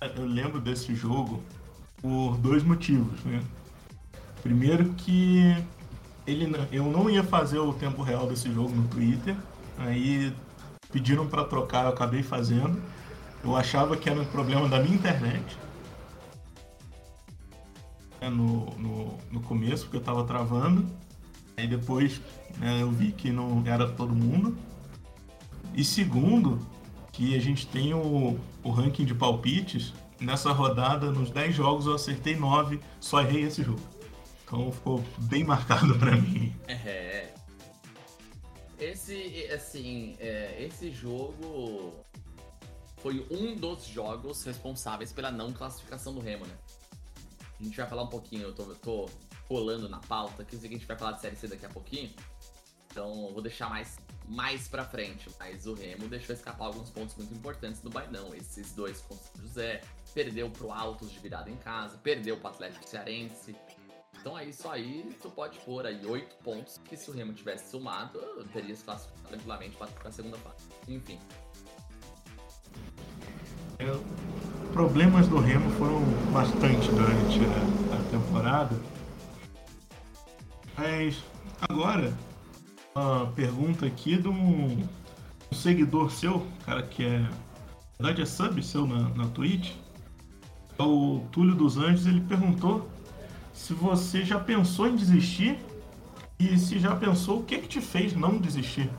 Eu lembro desse jogo por dois motivos, né? Primeiro que ele eu não ia fazer o tempo real desse jogo no Twitter, aí pediram para trocar, eu acabei fazendo. Eu achava que era um problema da minha internet. Né, no, no, no começo, porque eu estava travando. Aí depois né, eu vi que não era todo mundo. E segundo, que a gente tem o, o ranking de palpites. Nessa rodada, nos 10 jogos, eu acertei 9, só errei esse jogo. Então ficou bem marcado para mim. É. Esse, assim, é, esse jogo foi um dos jogos responsáveis pela não classificação do Remo, né? A gente vai falar um pouquinho, eu tô, eu tô colando na pauta, que a gente vai falar de Série C daqui a pouquinho. Então vou deixar mais mais pra frente. Mas o Remo deixou escapar alguns pontos muito importantes do Bainão. Esses dois com o José, perdeu pro Altos de virada em casa, perdeu pro Atlético Cearense. Então aí só aí tu pode pôr aí oito pontos que se o Remo tivesse somado, teria se classificado tranquilamente para a segunda fase. Enfim. É, problemas do Remo foram bastante durante a temporada. Mas agora uma pergunta aqui de um, um seguidor seu, cara que é. Na verdade é sub seu na, na Twitch. É o Túlio dos Anjos, ele perguntou se você já pensou em desistir e se já pensou o que que te fez não desistir.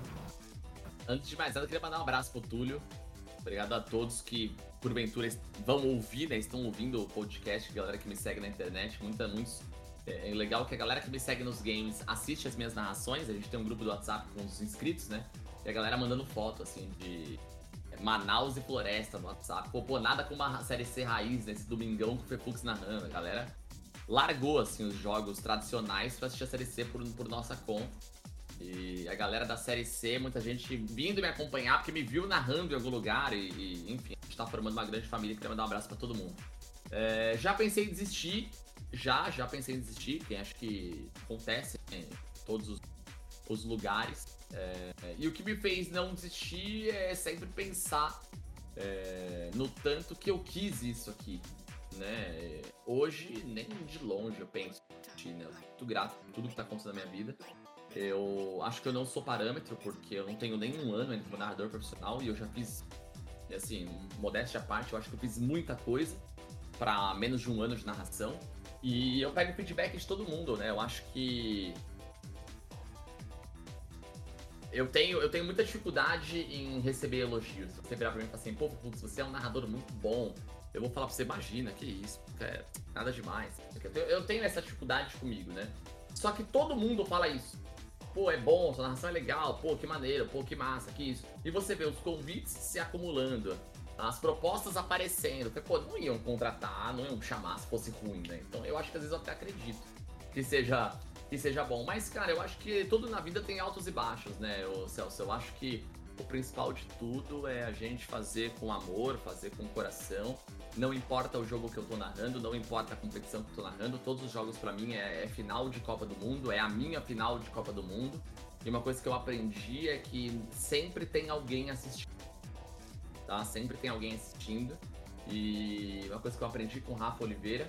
Antes de mais nada, eu queria mandar um abraço pro Túlio. Obrigado a todos que, porventura, vão ouvir, né? Estão ouvindo o podcast, galera que me segue na internet. Muita, muitos é, é legal que a galera que me segue nos games assiste as minhas narrações. A gente tem um grupo do WhatsApp com os inscritos, né? E a galera mandando foto, assim, de Manaus e Floresta no WhatsApp. Pô, pô nada com uma série C raiz nesse domingão com o Fefux narrando. A galera largou, assim, os jogos tradicionais pra assistir a série C por, por nossa conta. E a galera da série C, muita gente vindo me acompanhar porque me viu narrando em algum lugar. E, e enfim, a gente tá formando uma grande família. Queria mandar um abraço para todo mundo. É, já pensei em desistir, já, já pensei em desistir, que acho que acontece em todos os, os lugares. É, e o que me fez não desistir é sempre pensar é, no tanto que eu quis isso aqui. Né? Hoje, nem de longe eu penso né? Eu muito grato por tudo que está acontecendo na minha vida. Eu acho que eu não sou parâmetro, porque eu não tenho nenhum ano ainda como narrador profissional e eu já fiz, assim, modéstia à parte, eu acho que eu fiz muita coisa para menos de um ano de narração. E eu pego feedback de todo mundo, né? Eu acho que eu tenho, eu tenho muita dificuldade em receber elogios. Você virar pra mim e falar assim, pô, Putz, você é um narrador muito bom. Eu vou falar pra você, imagina, que isso, é, nada demais. Eu tenho, eu tenho essa dificuldade comigo, né? Só que todo mundo fala isso. Pô, é bom, sua narração é legal, pô, que maneiro, pô, que massa, que isso. E você vê os convites se acumulando, as propostas aparecendo. Porque, pô, não iam contratar, não iam chamar se fosse ruim, né? Então eu acho que às vezes eu até acredito que seja que seja bom. Mas, cara, eu acho que tudo na vida tem altos e baixos, né, o Celso? Eu acho que o principal de tudo é a gente fazer com amor, fazer com coração. Não importa o jogo que eu tô narrando, não importa a competição que eu tô narrando, todos os jogos para mim é, é, final de Copa do Mundo, é a minha final de Copa do Mundo. E uma coisa que eu aprendi é que sempre tem alguém assistindo. Tá? Sempre tem alguém assistindo. E uma coisa que eu aprendi com o Rafa Oliveira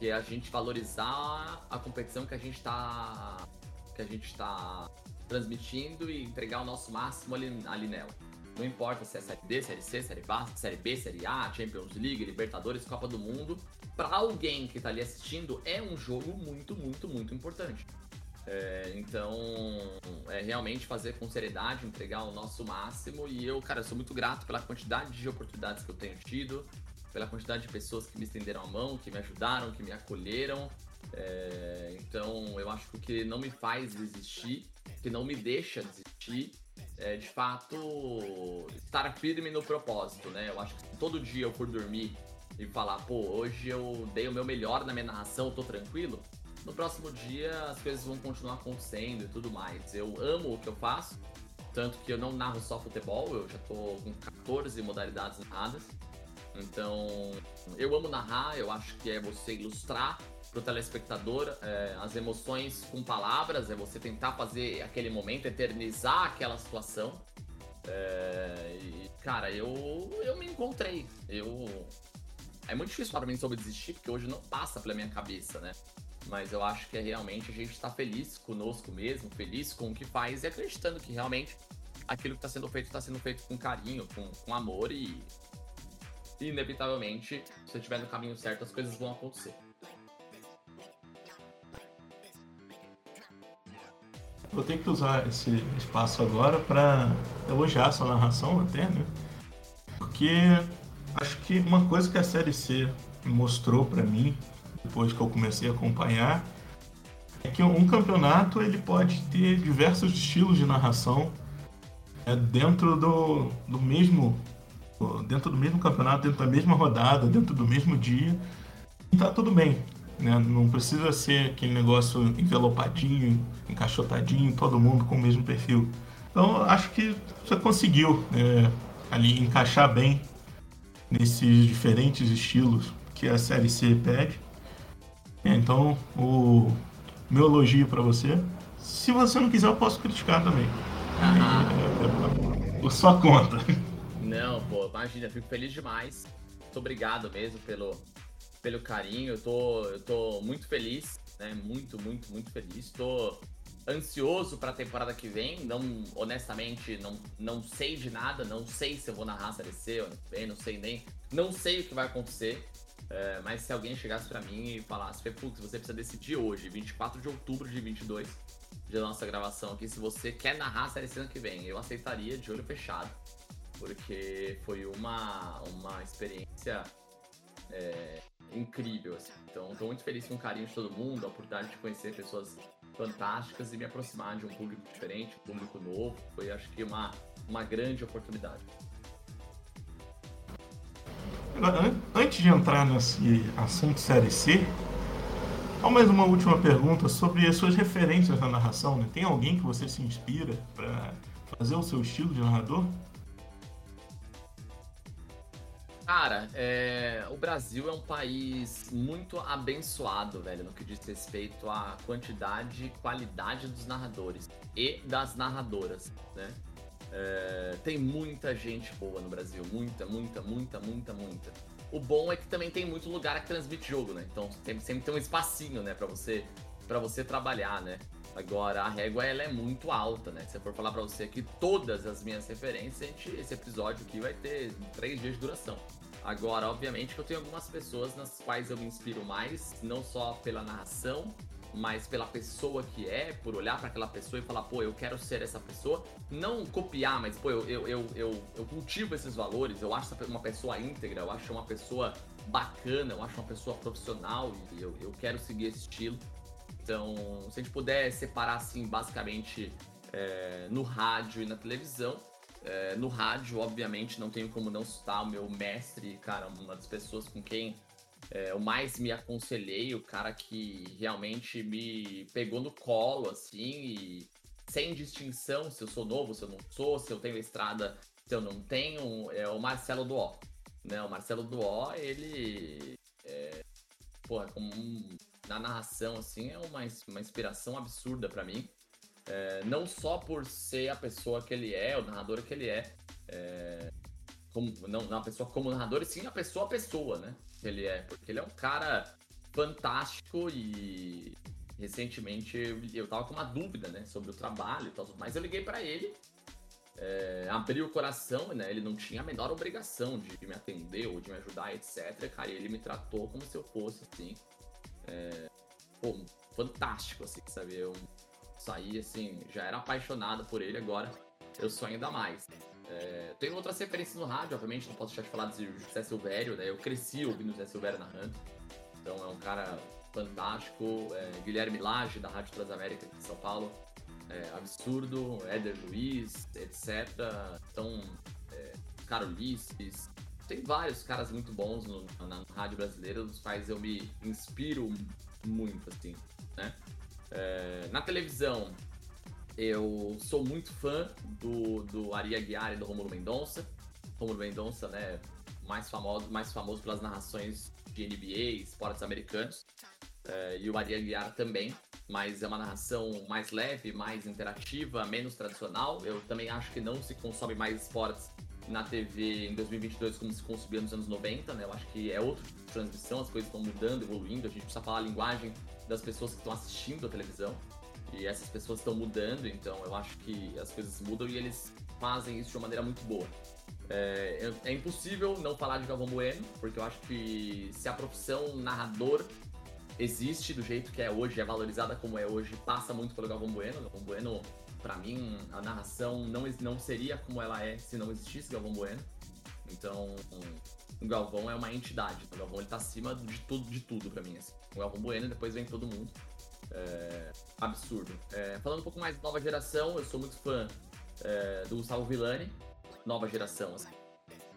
que é a gente valorizar a competição que a gente está que a gente está transmitindo e entregar o nosso máximo ali, ali nela. Não importa se é Série D, Série C, Série B, Série B, Série A, Champions League, Libertadores, Copa do Mundo. Para alguém que está ali assistindo, é um jogo muito, muito, muito importante. É, então, é realmente fazer com seriedade, entregar o nosso máximo. E eu, cara, sou muito grato pela quantidade de oportunidades que eu tenho tido, pela quantidade de pessoas que me estenderam a mão, que me ajudaram, que me acolheram. É, então, eu acho que o que não me faz desistir, que não me deixa desistir, é de fato estar firme no propósito, né? Eu acho que todo dia eu for dormir e falar, pô, hoje eu dei o meu melhor na minha narração, tô tranquilo, no próximo dia as coisas vão continuar acontecendo e tudo mais. Eu amo o que eu faço, tanto que eu não narro só futebol, eu já tô com 14 modalidades narradas. Então, eu amo narrar, eu acho que é você ilustrar para o telespectador é, as emoções com palavras, é você tentar fazer aquele momento, eternizar aquela situação. É, e, cara, eu, eu me encontrei. Eu. É muito difícil para mim sobre desistir, porque hoje não passa pela minha cabeça, né? Mas eu acho que é realmente a gente estar tá feliz conosco mesmo, feliz com o que faz e acreditando que realmente aquilo que está sendo feito está sendo feito com carinho, com, com amor e inevitavelmente, se você estiver no caminho certo, as coisas vão acontecer. Vou ter que usar esse espaço agora para elogiar sua narração até, né? Porque acho que uma coisa que a Série C mostrou para mim, depois que eu comecei a acompanhar, é que um campeonato ele pode ter diversos estilos de narração é, dentro do, do mesmo dentro do mesmo campeonato, dentro da mesma rodada, dentro do mesmo dia, e tá tudo bem. Né? Não precisa ser aquele negócio envelopadinho, encaixotadinho, todo mundo com o mesmo perfil. Então, acho que você conseguiu né, ali encaixar bem nesses diferentes estilos que a Série C pede. É, então, o meu elogio para você. Se você não quiser, eu posso criticar também. É, é, é, sua conta. Não, pô, imagina, fico feliz demais. Muito obrigado mesmo pelo, pelo carinho. Eu tô, eu tô muito feliz, né? Muito, muito, muito feliz. Tô ansioso para a temporada que vem. Não, honestamente, não, não sei de nada. Não sei se eu vou narrar a Série C. Não sei nem. Não sei o que vai acontecer. É, mas se alguém chegasse para mim e falasse, Pux, você precisa decidir hoje, 24 de outubro de 22, de nossa gravação aqui, se você quer narrar a Série ano que vem, eu aceitaria de olho fechado porque foi uma, uma experiência é, incrível. Assim. Então, estou muito feliz com o carinho de todo mundo, a oportunidade de conhecer pessoas fantásticas e me aproximar de um público diferente, um público novo. Foi, acho que, uma, uma grande oportunidade. Antes de entrar nesse assunto Série C, há mais uma última pergunta sobre as suas referências na narração. Né? Tem alguém que você se inspira para fazer o seu estilo de narrador? Cara, é, o Brasil é um país muito abençoado, velho, no que diz respeito à quantidade e qualidade dos narradores e das narradoras, né? É, tem muita gente boa no Brasil, muita, muita, muita, muita, muita. O bom é que também tem muito lugar que transmite jogo, né? Então sempre, sempre tem um espacinho, né, para você para você trabalhar, né? Agora, a régua ela é muito alta, né? Se eu for falar para você aqui todas as minhas referências, gente, esse episódio aqui vai ter três dias de duração. Agora, obviamente que eu tenho algumas pessoas nas quais eu me inspiro mais, não só pela narração, mas pela pessoa que é, por olhar para aquela pessoa e falar, pô, eu quero ser essa pessoa. Não copiar, mas, pô, eu, eu, eu, eu, eu cultivo esses valores, eu acho uma pessoa íntegra, eu acho uma pessoa bacana, eu acho uma pessoa profissional e eu, eu quero seguir esse estilo. Então, se a gente puder separar, assim, basicamente é, no rádio e na televisão, é, no rádio, obviamente, não tenho como não citar o meu mestre, cara, uma das pessoas com quem é, eu mais me aconselhei, o cara que realmente me pegou no colo, assim, e sem distinção se eu sou novo, se eu não sou, se eu tenho estrada, se eu não tenho, é o Marcelo Duó. Né? O Marcelo Duó, ele. É, porra, como um, na narração, assim, é uma, uma inspiração absurda para mim. É, não só por ser a pessoa que ele é, o narrador que ele é, é como, não, não a pessoa como narrador, e sim a pessoa a pessoa, né? Que ele é. Porque ele é um cara fantástico e recentemente eu, tava com uma dúvida, né, sobre o trabalho e tal, mas eu liguei para ele, é, abri o coração, né, ele não tinha a menor obrigação de me atender ou de me ajudar, etc, cara, e ele me tratou como se eu fosse, assim, é, pô, fantástico, assim, sabe, eu saí, assim, já era apaixonado por ele, agora eu sou ainda mais. É, tem outras referências no rádio, obviamente, não posso deixar de falar de José Silvério, né? Eu cresci ouvindo José Silvério narrando. Então é um cara fantástico. É, Guilherme Lage, da Rádio Transamérica de São Paulo. É, absurdo. Éder Luiz, etc. Então, é, cara Ulisses. Tem vários caras muito bons no, na, na rádio brasileira, dos quais eu me inspiro muito, assim, né? É, na televisão, eu sou muito fã do, do Ari Aguiar e do Romulo Mendonça. Romulo Mendonça, né, mais famoso, mais famoso pelas narrações de NBA, esportes americanos. É, e o Ari Aguiar também, mas é uma narração mais leve, mais interativa, menos tradicional. Eu também acho que não se consome mais esportes na TV em 2022 como se consumia nos anos 90, né? Eu acho que é outro transmissão, as coisas estão mudando, evoluindo, a gente precisa falar a linguagem das pessoas que estão assistindo a televisão. E essas pessoas estão mudando, então eu acho que as coisas mudam e eles fazem isso de uma maneira muito boa. É, é impossível não falar de Galvão Bueno, porque eu acho que se a profissão narrador existe do jeito que é hoje, é valorizada como é hoje, passa muito pelo Galvão Bueno. Galvão Bueno, para mim, a narração não, não seria como ela é se não existisse Galvão Bueno. Então, o Galvão é uma entidade. O Galvão ele tá acima de tudo, de tudo para mim. Assim. O Galvão Bueno, depois vem todo mundo. É, absurdo. É, falando um pouco mais de nova geração, eu sou muito fã é, do Gustavo Villani, nova geração, assim,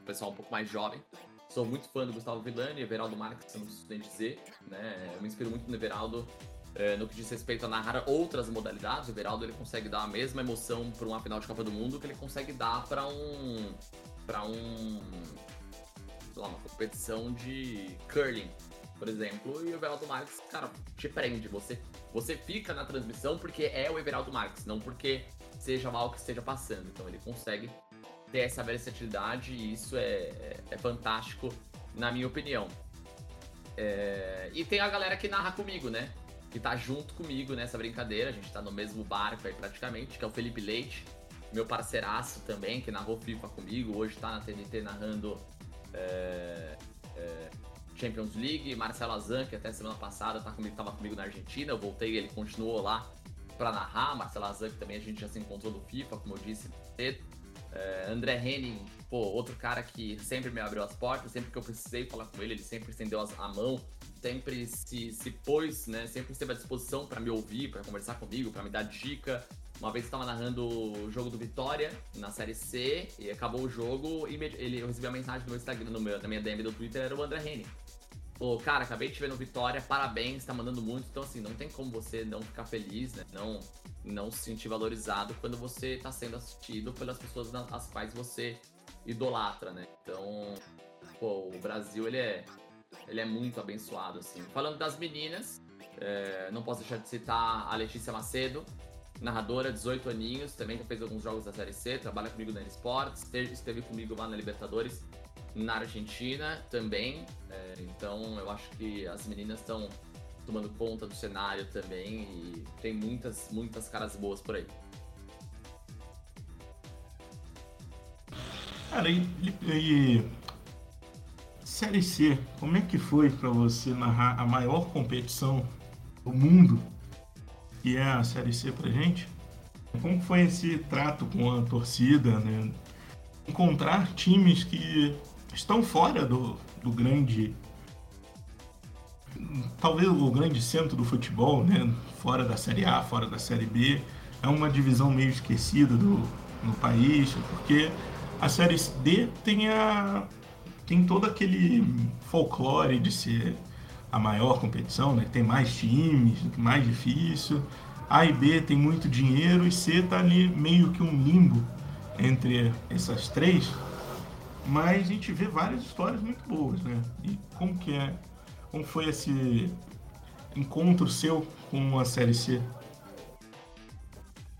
pessoal um pouco mais jovem. Sou muito fã do Gustavo Villani, Everaldo Marques, não preciso nem dizer, né? Eu me inspiro muito no Everaldo é, no que diz respeito a narrar outras modalidades. O Everaldo ele consegue dar a mesma emoção para uma final de Copa do Mundo que ele consegue dar para um para um lá, uma competição de curling, por exemplo, e o Everaldo Marques, cara, te prende. Você, você fica na transmissão porque é o Everaldo Marques, não porque seja mal que esteja passando. Então ele consegue ter essa versatilidade e isso é, é, fantástico, na minha opinião. É, e tem a galera que narra comigo, né? Que tá junto comigo nessa brincadeira. A gente tá no mesmo barco aí praticamente, que é o Felipe Leite, meu parceiraço também, que narrou FIFA comigo. Hoje tá na TNT narrando é, é, Champions League, Marcelo Azan, que até semana passada tá comigo, comigo na Argentina, eu voltei ele continuou lá para narrar, Marcelo Azan, que também a gente já se encontrou no FIFA, como eu disse cedo. É, André Henning, pô, outro cara que sempre me abriu as portas, sempre que eu precisei falar com ele, ele sempre estendeu a mão, sempre se, se pôs, né, sempre esteve à disposição para me ouvir, para conversar comigo, para me dar dica. Uma vez estava narrando o jogo do Vitória na Série C e acabou o jogo e ele, eu recebi a mensagem no meu Instagram, no meu, na minha DM do Twitter, era o André Henning. Pô, cara, acabei de te ver no Vitória, parabéns, tá mandando muito. Então, assim, não tem como você não ficar feliz, né? Não, não se sentir valorizado quando você tá sendo assistido pelas pessoas as quais você idolatra, né? Então, pô, o Brasil, ele é, ele é muito abençoado, assim. Falando das meninas, é, não posso deixar de citar a Letícia Macedo, narradora, 18 aninhos, também já fez alguns jogos da Série C, trabalha comigo na Esportes, esteve comigo lá na Libertadores, na Argentina também. É, então eu acho que as meninas estão tomando conta do cenário também e tem muitas, muitas caras boas por aí. Cara, e, e Série C, como é que foi para você narrar a maior competição do mundo, que é a Série C pra gente? Como foi esse trato com a torcida, né? Encontrar times que estão fora do, do grande talvez o grande centro do futebol, né? Fora da Série A, fora da Série B, é uma divisão meio esquecida do, no país, porque a Série D tem a tem todo aquele folclore de ser a maior competição, né? Tem mais times, mais difícil. A e B tem muito dinheiro e C tá ali meio que um limbo entre essas três. Mas a gente vê várias histórias muito boas, né? E como que é, como foi esse encontro seu com a série C?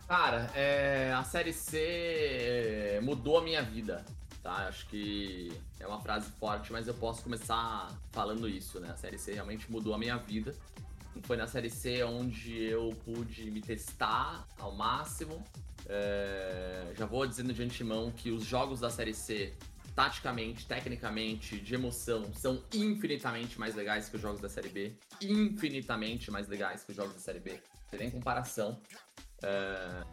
Cara, é, a série C mudou a minha vida tá? Acho que é uma frase forte, mas eu posso começar falando isso, né? A Série C realmente mudou a minha vida. Foi na Série C onde eu pude me testar ao máximo. É... Já vou dizendo de antemão que os jogos da Série C, taticamente, tecnicamente, de emoção, são infinitamente mais legais que os jogos da Série B. Infinitamente mais legais que os jogos da Série B. Não tem comparação. É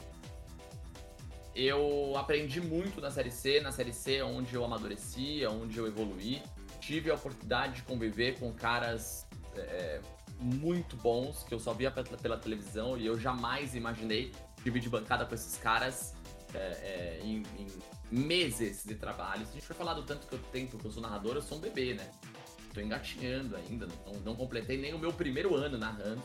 eu aprendi muito na Série C, na Série C onde eu amadureci, onde eu evoluí. Tive a oportunidade de conviver com caras é, muito bons que eu só via pela, pela, televisão e eu jamais imaginei dividir bancada com esses caras é, é, em, em, meses de trabalho. Se a gente for falar do tanto que eu tenho, porque eu sou narrador, eu sou um bebê, né? Tô engatinhando ainda, não, não completei nem o meu primeiro ano narrando.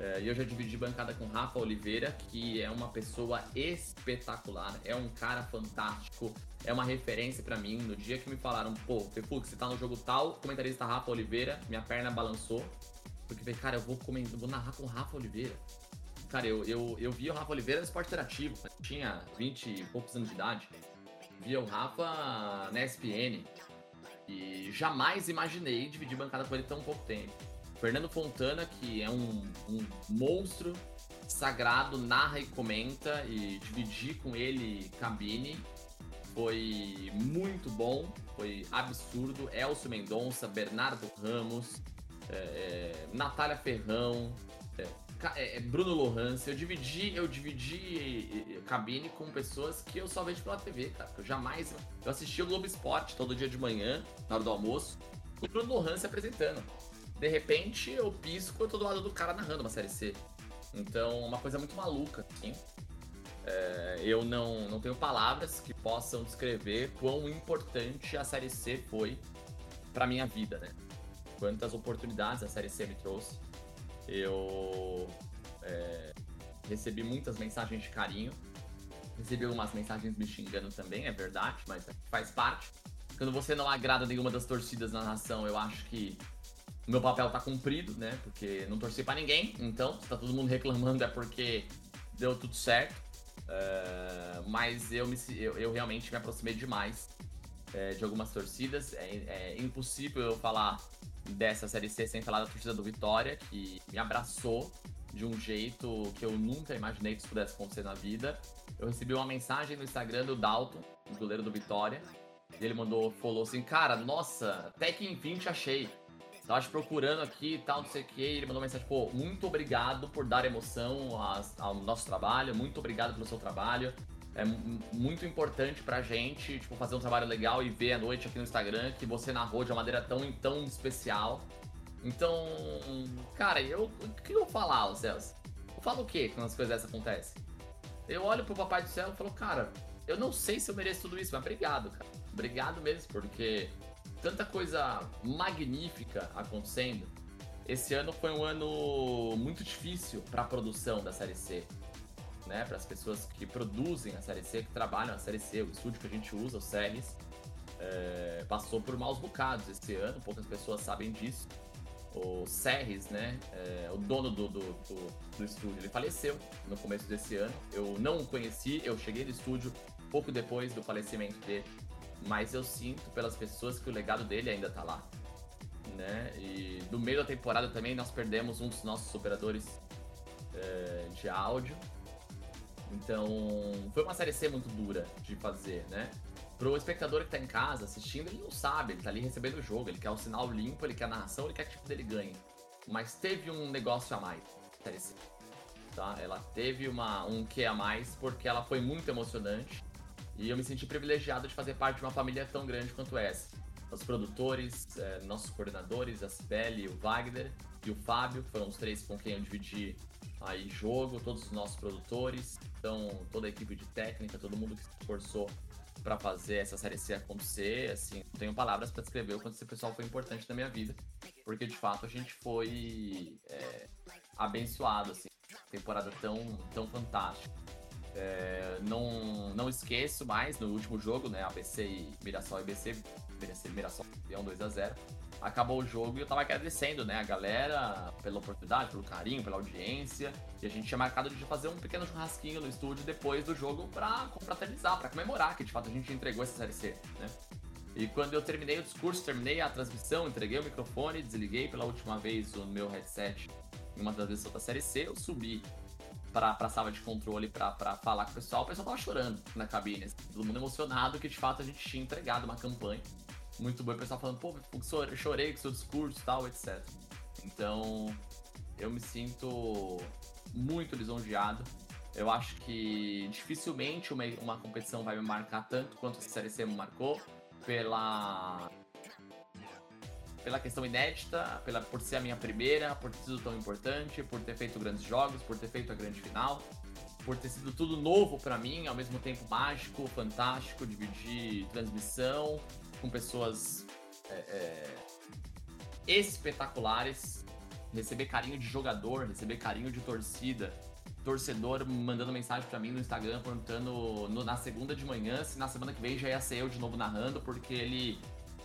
É, e eu já dividi bancada com Rafa Oliveira, que é uma pessoa espetacular, é um cara fantástico, é uma referência para mim. No dia que me falaram, pô, Fefux, você tá no jogo tal, comentarista Rafa Oliveira, minha perna balançou. Porque falei, cara, eu vou, comentar, vou narrar com Rafa Oliveira. Cara, eu, eu, eu vi o Rafa Oliveira no esporte interativo, tinha 20 e poucos anos de idade. Via o Rafa na ESPN. E jamais imaginei dividir bancada com ele tão pouco tempo. Fernando Fontana, que é um, um monstro sagrado, narra e comenta, e dividir com ele cabine foi muito bom, foi absurdo. Elcio Mendonça, Bernardo Ramos, é, é, Natália Ferrão, é, é, é Bruno Lohance. Eu dividi, eu dividi cabine com pessoas que eu só vejo pela TV, cara. Eu jamais. Eu assisti o Globo Esporte todo dia de manhã, na hora do almoço, com o Bruno Lohance apresentando de repente eu pisco eu tô do lado do cara narrando uma série C. Então, uma coisa muito maluca, assim. É, eu não, não tenho palavras que possam descrever quão importante a série C foi para minha vida, né? Quantas oportunidades a série C me trouxe. Eu é, recebi muitas mensagens de carinho. Recebi algumas mensagens me xingando também, é verdade, mas faz parte. Quando você não agrada nenhuma das torcidas na nação, eu acho que o meu papel tá cumprido, né? Porque não torci para ninguém, então se tá todo mundo reclamando é porque deu tudo certo. Uh, mas eu, me, eu, eu, realmente me aproximei demais uh, de algumas torcidas. É, é, impossível eu falar dessa Série C sem falar da torcida do Vitória, que me abraçou de um jeito que eu nunca imaginei que isso pudesse acontecer na vida. Eu recebi uma mensagem no Instagram do Dalton, o goleiro do Vitória. E ele mandou, falou assim, cara, nossa, até que enfim te achei. Tava te procurando aqui e tal, não sei o que. Ele mandou mensagem, pô, muito obrigado por dar emoção ao nosso trabalho, muito obrigado pelo seu trabalho. É muito importante pra gente, tipo, fazer um trabalho legal e ver à noite aqui no Instagram que você narrou de uma maneira tão, tão especial. Então, cara, eu. O que eu vou falar, Celso? Eu falo o quê quando as coisas dessas acontecem? Eu olho pro Papai do Céu e falo, cara, eu não sei se eu mereço tudo isso, mas obrigado, cara. Obrigado mesmo, porque tanta coisa magnífica acontecendo. Esse ano foi um ano muito difícil para a produção da Série C, né? Para as pessoas que produzem a Série C, que trabalham a Série C, o estúdio que a gente usa, o Ceres. é, passou por maus bocados esse ano, poucas pessoas sabem disso. O Serres, né, é, o dono do, do, do, do, estúdio, ele faleceu no começo desse ano. Eu não o conheci, eu cheguei no estúdio pouco depois do falecimento dele, mas eu sinto pelas pessoas que o legado dele ainda tá lá. Né? E no meio da temporada também nós perdemos um dos nossos operadores é, de áudio. Então, foi uma série C muito dura de fazer, né? Pro espectador que tá em casa assistindo, ele não sabe, ele tá ali recebendo o jogo, ele quer o sinal limpo, ele quer a narração, ele quer que tipo dele ganhe. Mas teve um negócio a mais, série C. Tá? Ela teve uma, um que a mais porque ela foi muito emocionante e eu me senti privilegiado de fazer parte de uma família tão grande quanto essa. Os produtores, é, nossos coordenadores, a Sibeli, o Wagner e o Fábio, foram os três com quem eu dividi aí jogo, todos os nossos produtores, então toda a equipe de técnica, todo mundo que se esforçou para fazer essa série C acontecer, assim, não tenho palavras para descrever o quanto esse pessoal foi importante na minha vida, porque de fato a gente foi é, abençoado, assim, temporada tão, tão fantástica. É, não, não esqueço mais no último jogo, né? ABC e Mirassol e BC, Mirassol campeão 2 a 0 acabou o jogo e eu tava agradecendo, né, a galera pela oportunidade, pelo carinho, pela audiência. E a gente tinha marcado de fazer um pequeno churrasquinho no estúdio depois do jogo pra confraternizar, pra comemorar que de fato a gente entregou essa série C, né? E quando eu terminei o discurso, terminei a transmissão, entreguei o microfone, desliguei pela última vez o meu headset em uma vezes da série C, eu subi pra, pra sala de controle pra, pra falar com o pessoal. O pessoal tava chorando na cabine, assim, todo mundo emocionado que de fato a gente tinha entregado uma campanha muito bom. O pessoal falando, pô, chorei com seu discurso e tal, etc. Então, eu me sinto muito lisonjeado. Eu acho que dificilmente uma, uma competição vai me marcar tanto quanto a Série C me marcou, pela pela questão inédita, pela, por ser a minha primeira, por ter sido tão importante, por ter feito grandes jogos, por ter feito a grande final, por ter sido tudo novo para mim, ao mesmo tempo mágico, fantástico, dividir transmissão, com pessoas é, é, espetaculares, receber carinho de jogador, receber carinho de torcida, torcedor mandando mensagem para mim no Instagram perguntando no, na segunda de manhã se na semana que vem já ia ser eu de novo narrando, porque ele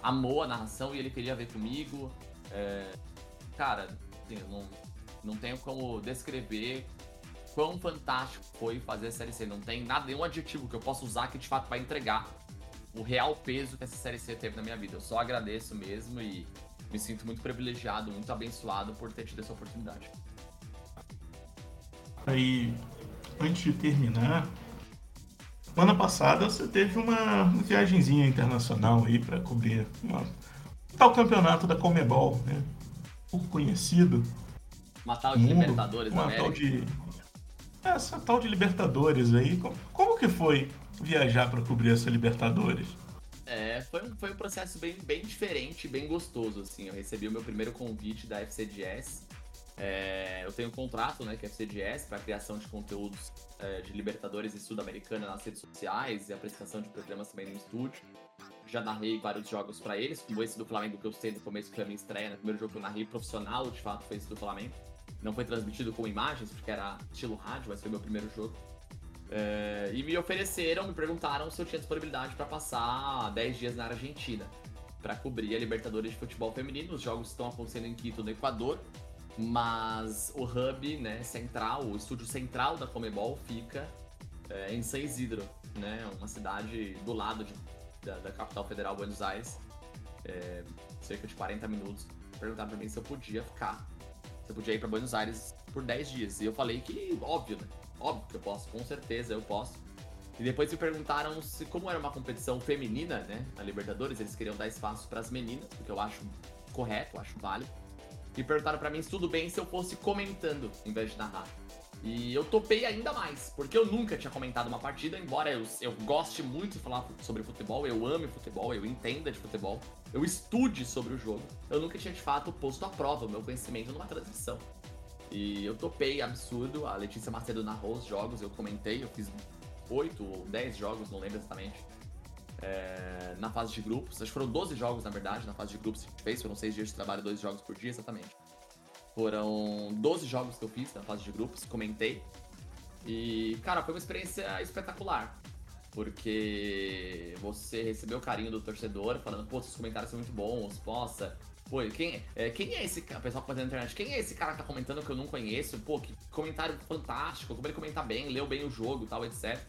amou a narração e ele queria ver comigo. É, cara, não, não tenho como descrever quão fantástico foi fazer a série C. Não tem nada, nenhum adjetivo que eu possa usar que de fato vai entregar o real peso que essa série C teve na minha vida. Eu só agradeço mesmo e me sinto muito privilegiado, muito abençoado por ter tido essa oportunidade. Aí, antes de terminar, semana passada você teve uma viagemzinha internacional aí para cobrir uma, tal campeonato da Comebol, né? Pouco conhecido. Uma tal de mundo, Libertadores uma Tal de, essa tal de Libertadores aí. Como, como que foi viajar para cobrir essa Libertadores? É, foi um, foi um processo bem, bem diferente, bem gostoso, assim. Eu recebi o meu primeiro convite da FCDS. É, eu tenho um contrato, né, com a FCDS para criação de conteúdos é, de Libertadores e Sul-Americana nas redes sociais e apresentação de programas também no estúdio. Já narrei vários jogos para eles, como esse do Flamengo que eu sei no começo que foi a minha estreia, né? primeiro jogo que eu narrei profissional, de fato, foi esse do Flamengo. Não foi transmitido com imagens, porque era estilo rádio, mas foi meu primeiro jogo. É, e me ofereceram, me perguntaram se eu tinha disponibilidade para passar 10 dias na Argentina para cobrir a Libertadores de futebol feminino. Os jogos estão acontecendo em Quito, no Equador, mas o hub, né, central, o estúdio central da Comebol fica é, em San Isidro, né, uma cidade do lado de, da, da, capital federal Buenos Aires, é, cerca de 40 minutos. Perguntaram para mim se eu podia ficar, se eu podia ir para Buenos Aires por 10 dias. E eu falei que, óbvio, né? Óbvio que eu posso, com certeza eu posso. E depois me perguntaram se, como era uma competição feminina, né, na Libertadores, eles queriam dar espaço para as meninas, porque eu acho correto, eu acho válido. E perguntaram para mim se tudo bem se eu fosse comentando em vez de narrar. E eu topei ainda mais, porque eu nunca tinha comentado uma partida, embora eu, eu goste muito de falar sobre futebol, eu ame futebol, eu entenda de futebol, eu estude sobre o jogo. Eu nunca tinha de fato posto à prova o meu conhecimento numa transmissão. E eu topei absurdo. A Letícia Macedo narrou os jogos, eu comentei, eu fiz 8 ou 10 jogos, não lembro exatamente. É, na fase de grupos. Acho que foram 12 jogos, na verdade, na fase de grupos que a gente fez. Foram 6 dias de trabalho, 2 jogos por dia, exatamente. Foram 12 jogos que eu fiz na fase de grupos, comentei. E, cara, foi uma experiência espetacular. Porque você recebeu o carinho do torcedor falando, pô, seus comentários são muito bons, possa. Pô, quem é, quem é esse cara? O pessoal fazendo na internet, quem é esse cara que tá comentando que eu não conheço? Pô, que comentário fantástico, como ele comenta bem, leu bem o jogo tal, etc.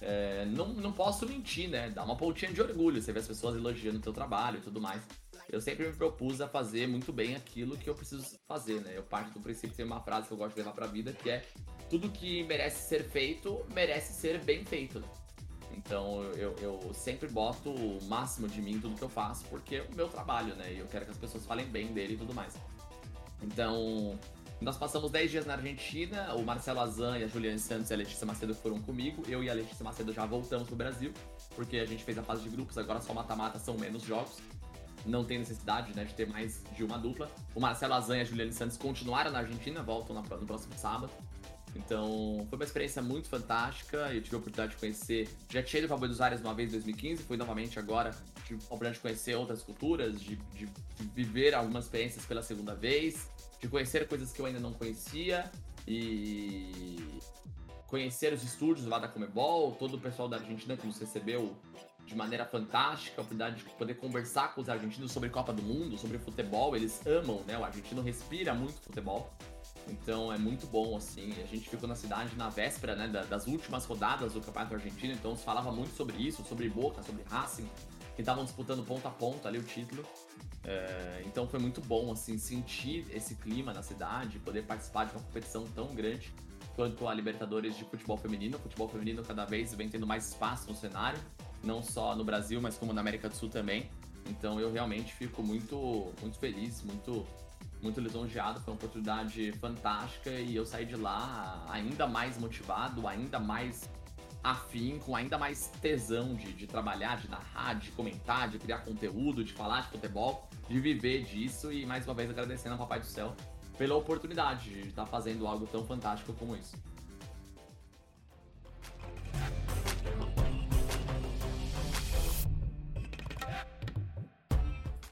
É, não, não posso mentir, né? Dá uma pontinha de orgulho, você vê as pessoas elogiando o teu trabalho e tudo mais. Eu sempre me propus a fazer muito bem aquilo que eu preciso fazer, né? Eu parto do princípio, tem uma frase que eu gosto de levar pra vida, que é tudo que merece ser feito, merece ser bem feito, né? Então eu, eu sempre boto o máximo de mim tudo que eu faço, porque é o meu trabalho, né? E eu quero que as pessoas falem bem dele e tudo mais. Então, nós passamos 10 dias na Argentina, o Marcelo Azan e a Juliane Santos e a Letícia Macedo foram comigo. Eu e a Letícia Macedo já voltamos pro Brasil, porque a gente fez a fase de grupos, agora só mata-mata são menos jogos. Não tem necessidade né, de ter mais de uma dupla. O Marcelo Azan e a Juliane Santos continuaram na Argentina, voltam no próximo sábado. Então, foi uma experiência muito fantástica. Eu tive a oportunidade de conhecer. Já tinha ido para Buenos Aires uma vez em 2015, fui novamente agora. Tive a oportunidade de conhecer outras culturas, de, de, viver algumas experiências pela segunda vez, de conhecer coisas que eu ainda não conhecia e conhecer os estúdios lá da Comebol, todo o pessoal da Argentina que nos recebeu de maneira fantástica, a oportunidade de poder conversar com os argentinos sobre Copa do Mundo, sobre futebol. Eles amam, né? O argentino respira muito futebol. Então é muito bom, assim. A gente ficou na cidade na véspera né, das últimas rodadas do Campeonato Argentino, então se falava muito sobre isso, sobre Boca, sobre Racing, que estavam disputando ponta a ponta ali o título. É, então foi muito bom, assim, sentir esse clima na cidade, poder participar de uma competição tão grande quanto a Libertadores de futebol feminino. O futebol feminino cada vez vem tendo mais espaço no cenário, não só no Brasil, mas como na América do Sul também. Então eu realmente fico muito, muito feliz, muito muito lisonjeado, foi uma oportunidade fantástica e eu saí de lá ainda mais motivado, ainda mais afim, com ainda mais tesão de, de trabalhar, de narrar, de comentar, de criar conteúdo, de falar de futebol, de viver disso e mais uma vez agradecendo ao Papai do Céu pela oportunidade de estar fazendo algo tão fantástico como isso.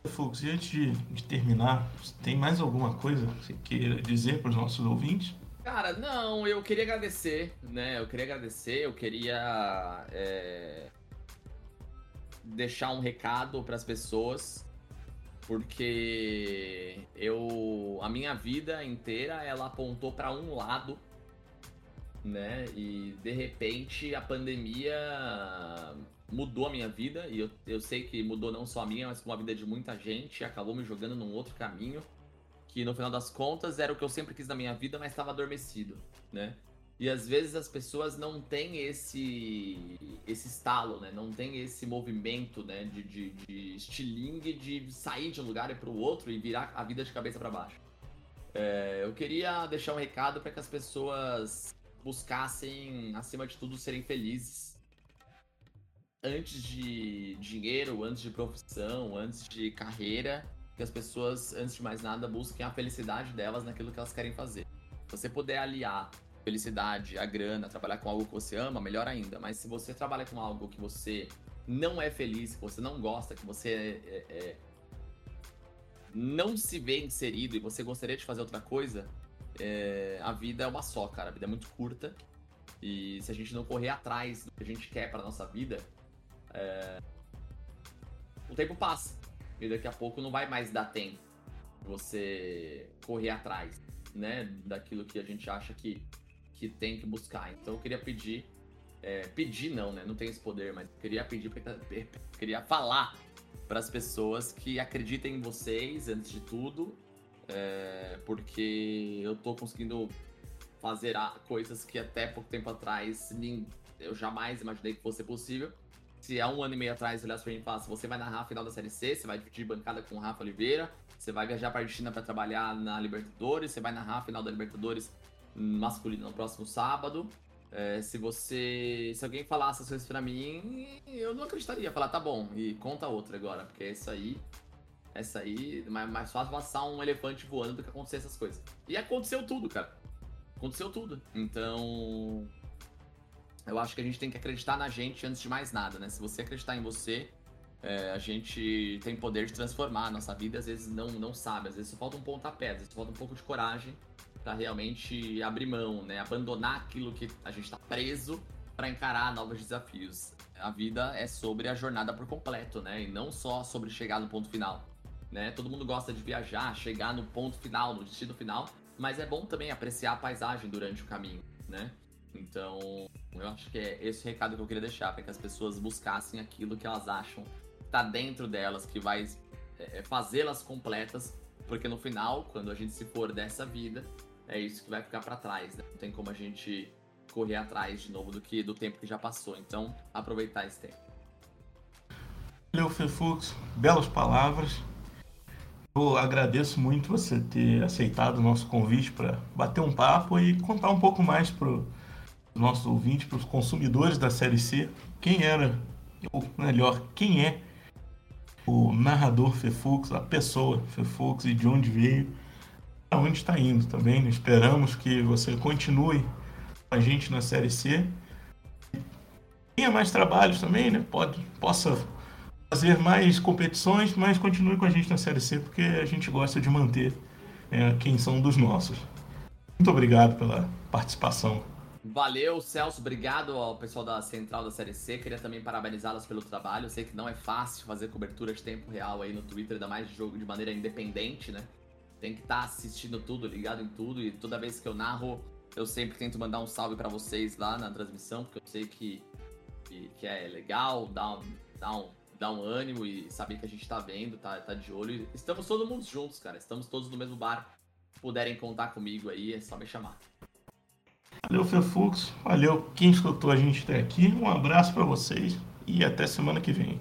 Fux, e antes de, de, terminar, tem mais alguma coisa que você queira dizer para os nossos ouvintes? Cara, não, eu queria agradecer, né? Eu queria agradecer, eu queria é, deixar um recado para as pessoas, porque eu, a minha vida inteira, ela apontou para um lado, né? E de repente a pandemia mudou a minha vida, e eu, eu sei que mudou não só a minha, mas como a vida de muita gente, acabou me jogando num outro caminho, que no final das contas era o que eu sempre quis na minha vida, mas estava adormecido, né? E às vezes as pessoas não têm esse esse estalo, né? Não tem esse movimento, né? De, de, de estilingue, de sair de um lugar e para o outro e virar a vida de cabeça para baixo. É, eu queria deixar um recado para que as pessoas buscassem, acima de tudo, serem felizes antes de dinheiro, antes de profissão, antes de carreira, que as pessoas, antes de mais nada, busquem a felicidade delas naquilo que elas querem fazer. Se você puder aliar felicidade, a grana, trabalhar com algo que você ama, melhor ainda. Mas se você trabalha com algo que você não é feliz, que você não gosta, que você é, é, não se vê inserido e você gostaria de fazer outra coisa, é, a vida é uma só, cara. A vida é muito curta. E se a gente não correr atrás do que a gente quer para nossa vida, é... O tempo passa. E daqui a pouco não vai mais dar tempo você correr atrás, né? Daquilo que a gente acha que, que tem que buscar. Então eu queria pedir. É, pedir não, né? Não tem esse poder, mas queria pedir, queria falar para as pessoas que acreditem em vocês antes de tudo, é, porque eu tô conseguindo fazer coisas que até pouco tempo atrás eu jamais imaginei que fosse possível se há um ano e meio atrás olhasse pra mim e falasse, você vai narrar a final da Série C, você vai dividir bancada com o Rafa Oliveira, você vai viajar pra Argentina para trabalhar na Libertadores, você vai narrar a final da Libertadores masculina no próximo sábado. É, se você. Se alguém falasse essas coisas pra mim, eu não acreditaria. Falar, tá bom, e conta outra agora, porque essa aí. Essa aí, mais, mais fácil passar um elefante voando do que acontecer essas coisas. E aconteceu tudo, cara. Aconteceu tudo. Então. Eu acho que a gente tem que acreditar na gente antes de mais nada, né? Se você acreditar em você, é, a gente tem poder de transformar a nossa vida, às vezes não, não sabe, às vezes falta um pontapé, às vezes falta um pouco de coragem para realmente abrir mão, né? Abandonar aquilo que a gente está preso para encarar novos desafios. A vida é sobre a jornada por completo, né? E não só sobre chegar no ponto final. Né? Todo mundo gosta de viajar, chegar no ponto final, no destino final, mas é bom também apreciar a paisagem durante o caminho, né? Então, eu acho que é esse recado que eu queria deixar, para que as pessoas buscassem aquilo que elas acham que tá dentro delas, que vai é, fazê-las completas, porque no final, quando a gente se for dessa vida, é isso que vai ficar para trás, né? Não tem como a gente correr atrás de novo do que do tempo que já passou. Então, aproveitar esse tempo. Valeu, Fefux. Belas palavras. Eu agradeço muito você ter aceitado o nosso convite para bater um papo e contar um pouco mais para os nossos ouvintes, para os consumidores da Série C, quem era, ou melhor, quem é o narrador Fefux, a pessoa Fefux e de onde veio, aonde está indo também. Né? Esperamos que você continue com a gente na Série C. Tenha mais trabalhos também, né? Pode, possa fazer mais competições, mas continue com a gente na Série C, porque a gente gosta de manter é, quem são dos nossos. Muito obrigado pela participação. Valeu, Celso. Obrigado ao pessoal da Central da Série C. Queria também parabenizá-los pelo trabalho. Eu sei que não é fácil fazer cobertura de tempo real aí no Twitter, ainda mais de jogo de maneira independente, né? Tem que estar tá assistindo tudo, ligado em tudo. E toda vez que eu narro, eu sempre tento mandar um salve para vocês lá na transmissão, porque eu sei que, que, é legal, dá um, dá um dar um ânimo e saber que a gente tá vendo, tá, tá de olho. Estamos todo mundo juntos, cara. Estamos todos no mesmo bar. Se puderem contar comigo aí, é só me chamar. Valeu, Fefux. Valeu quem escutou a gente até aqui. Um abraço para vocês e até semana que vem.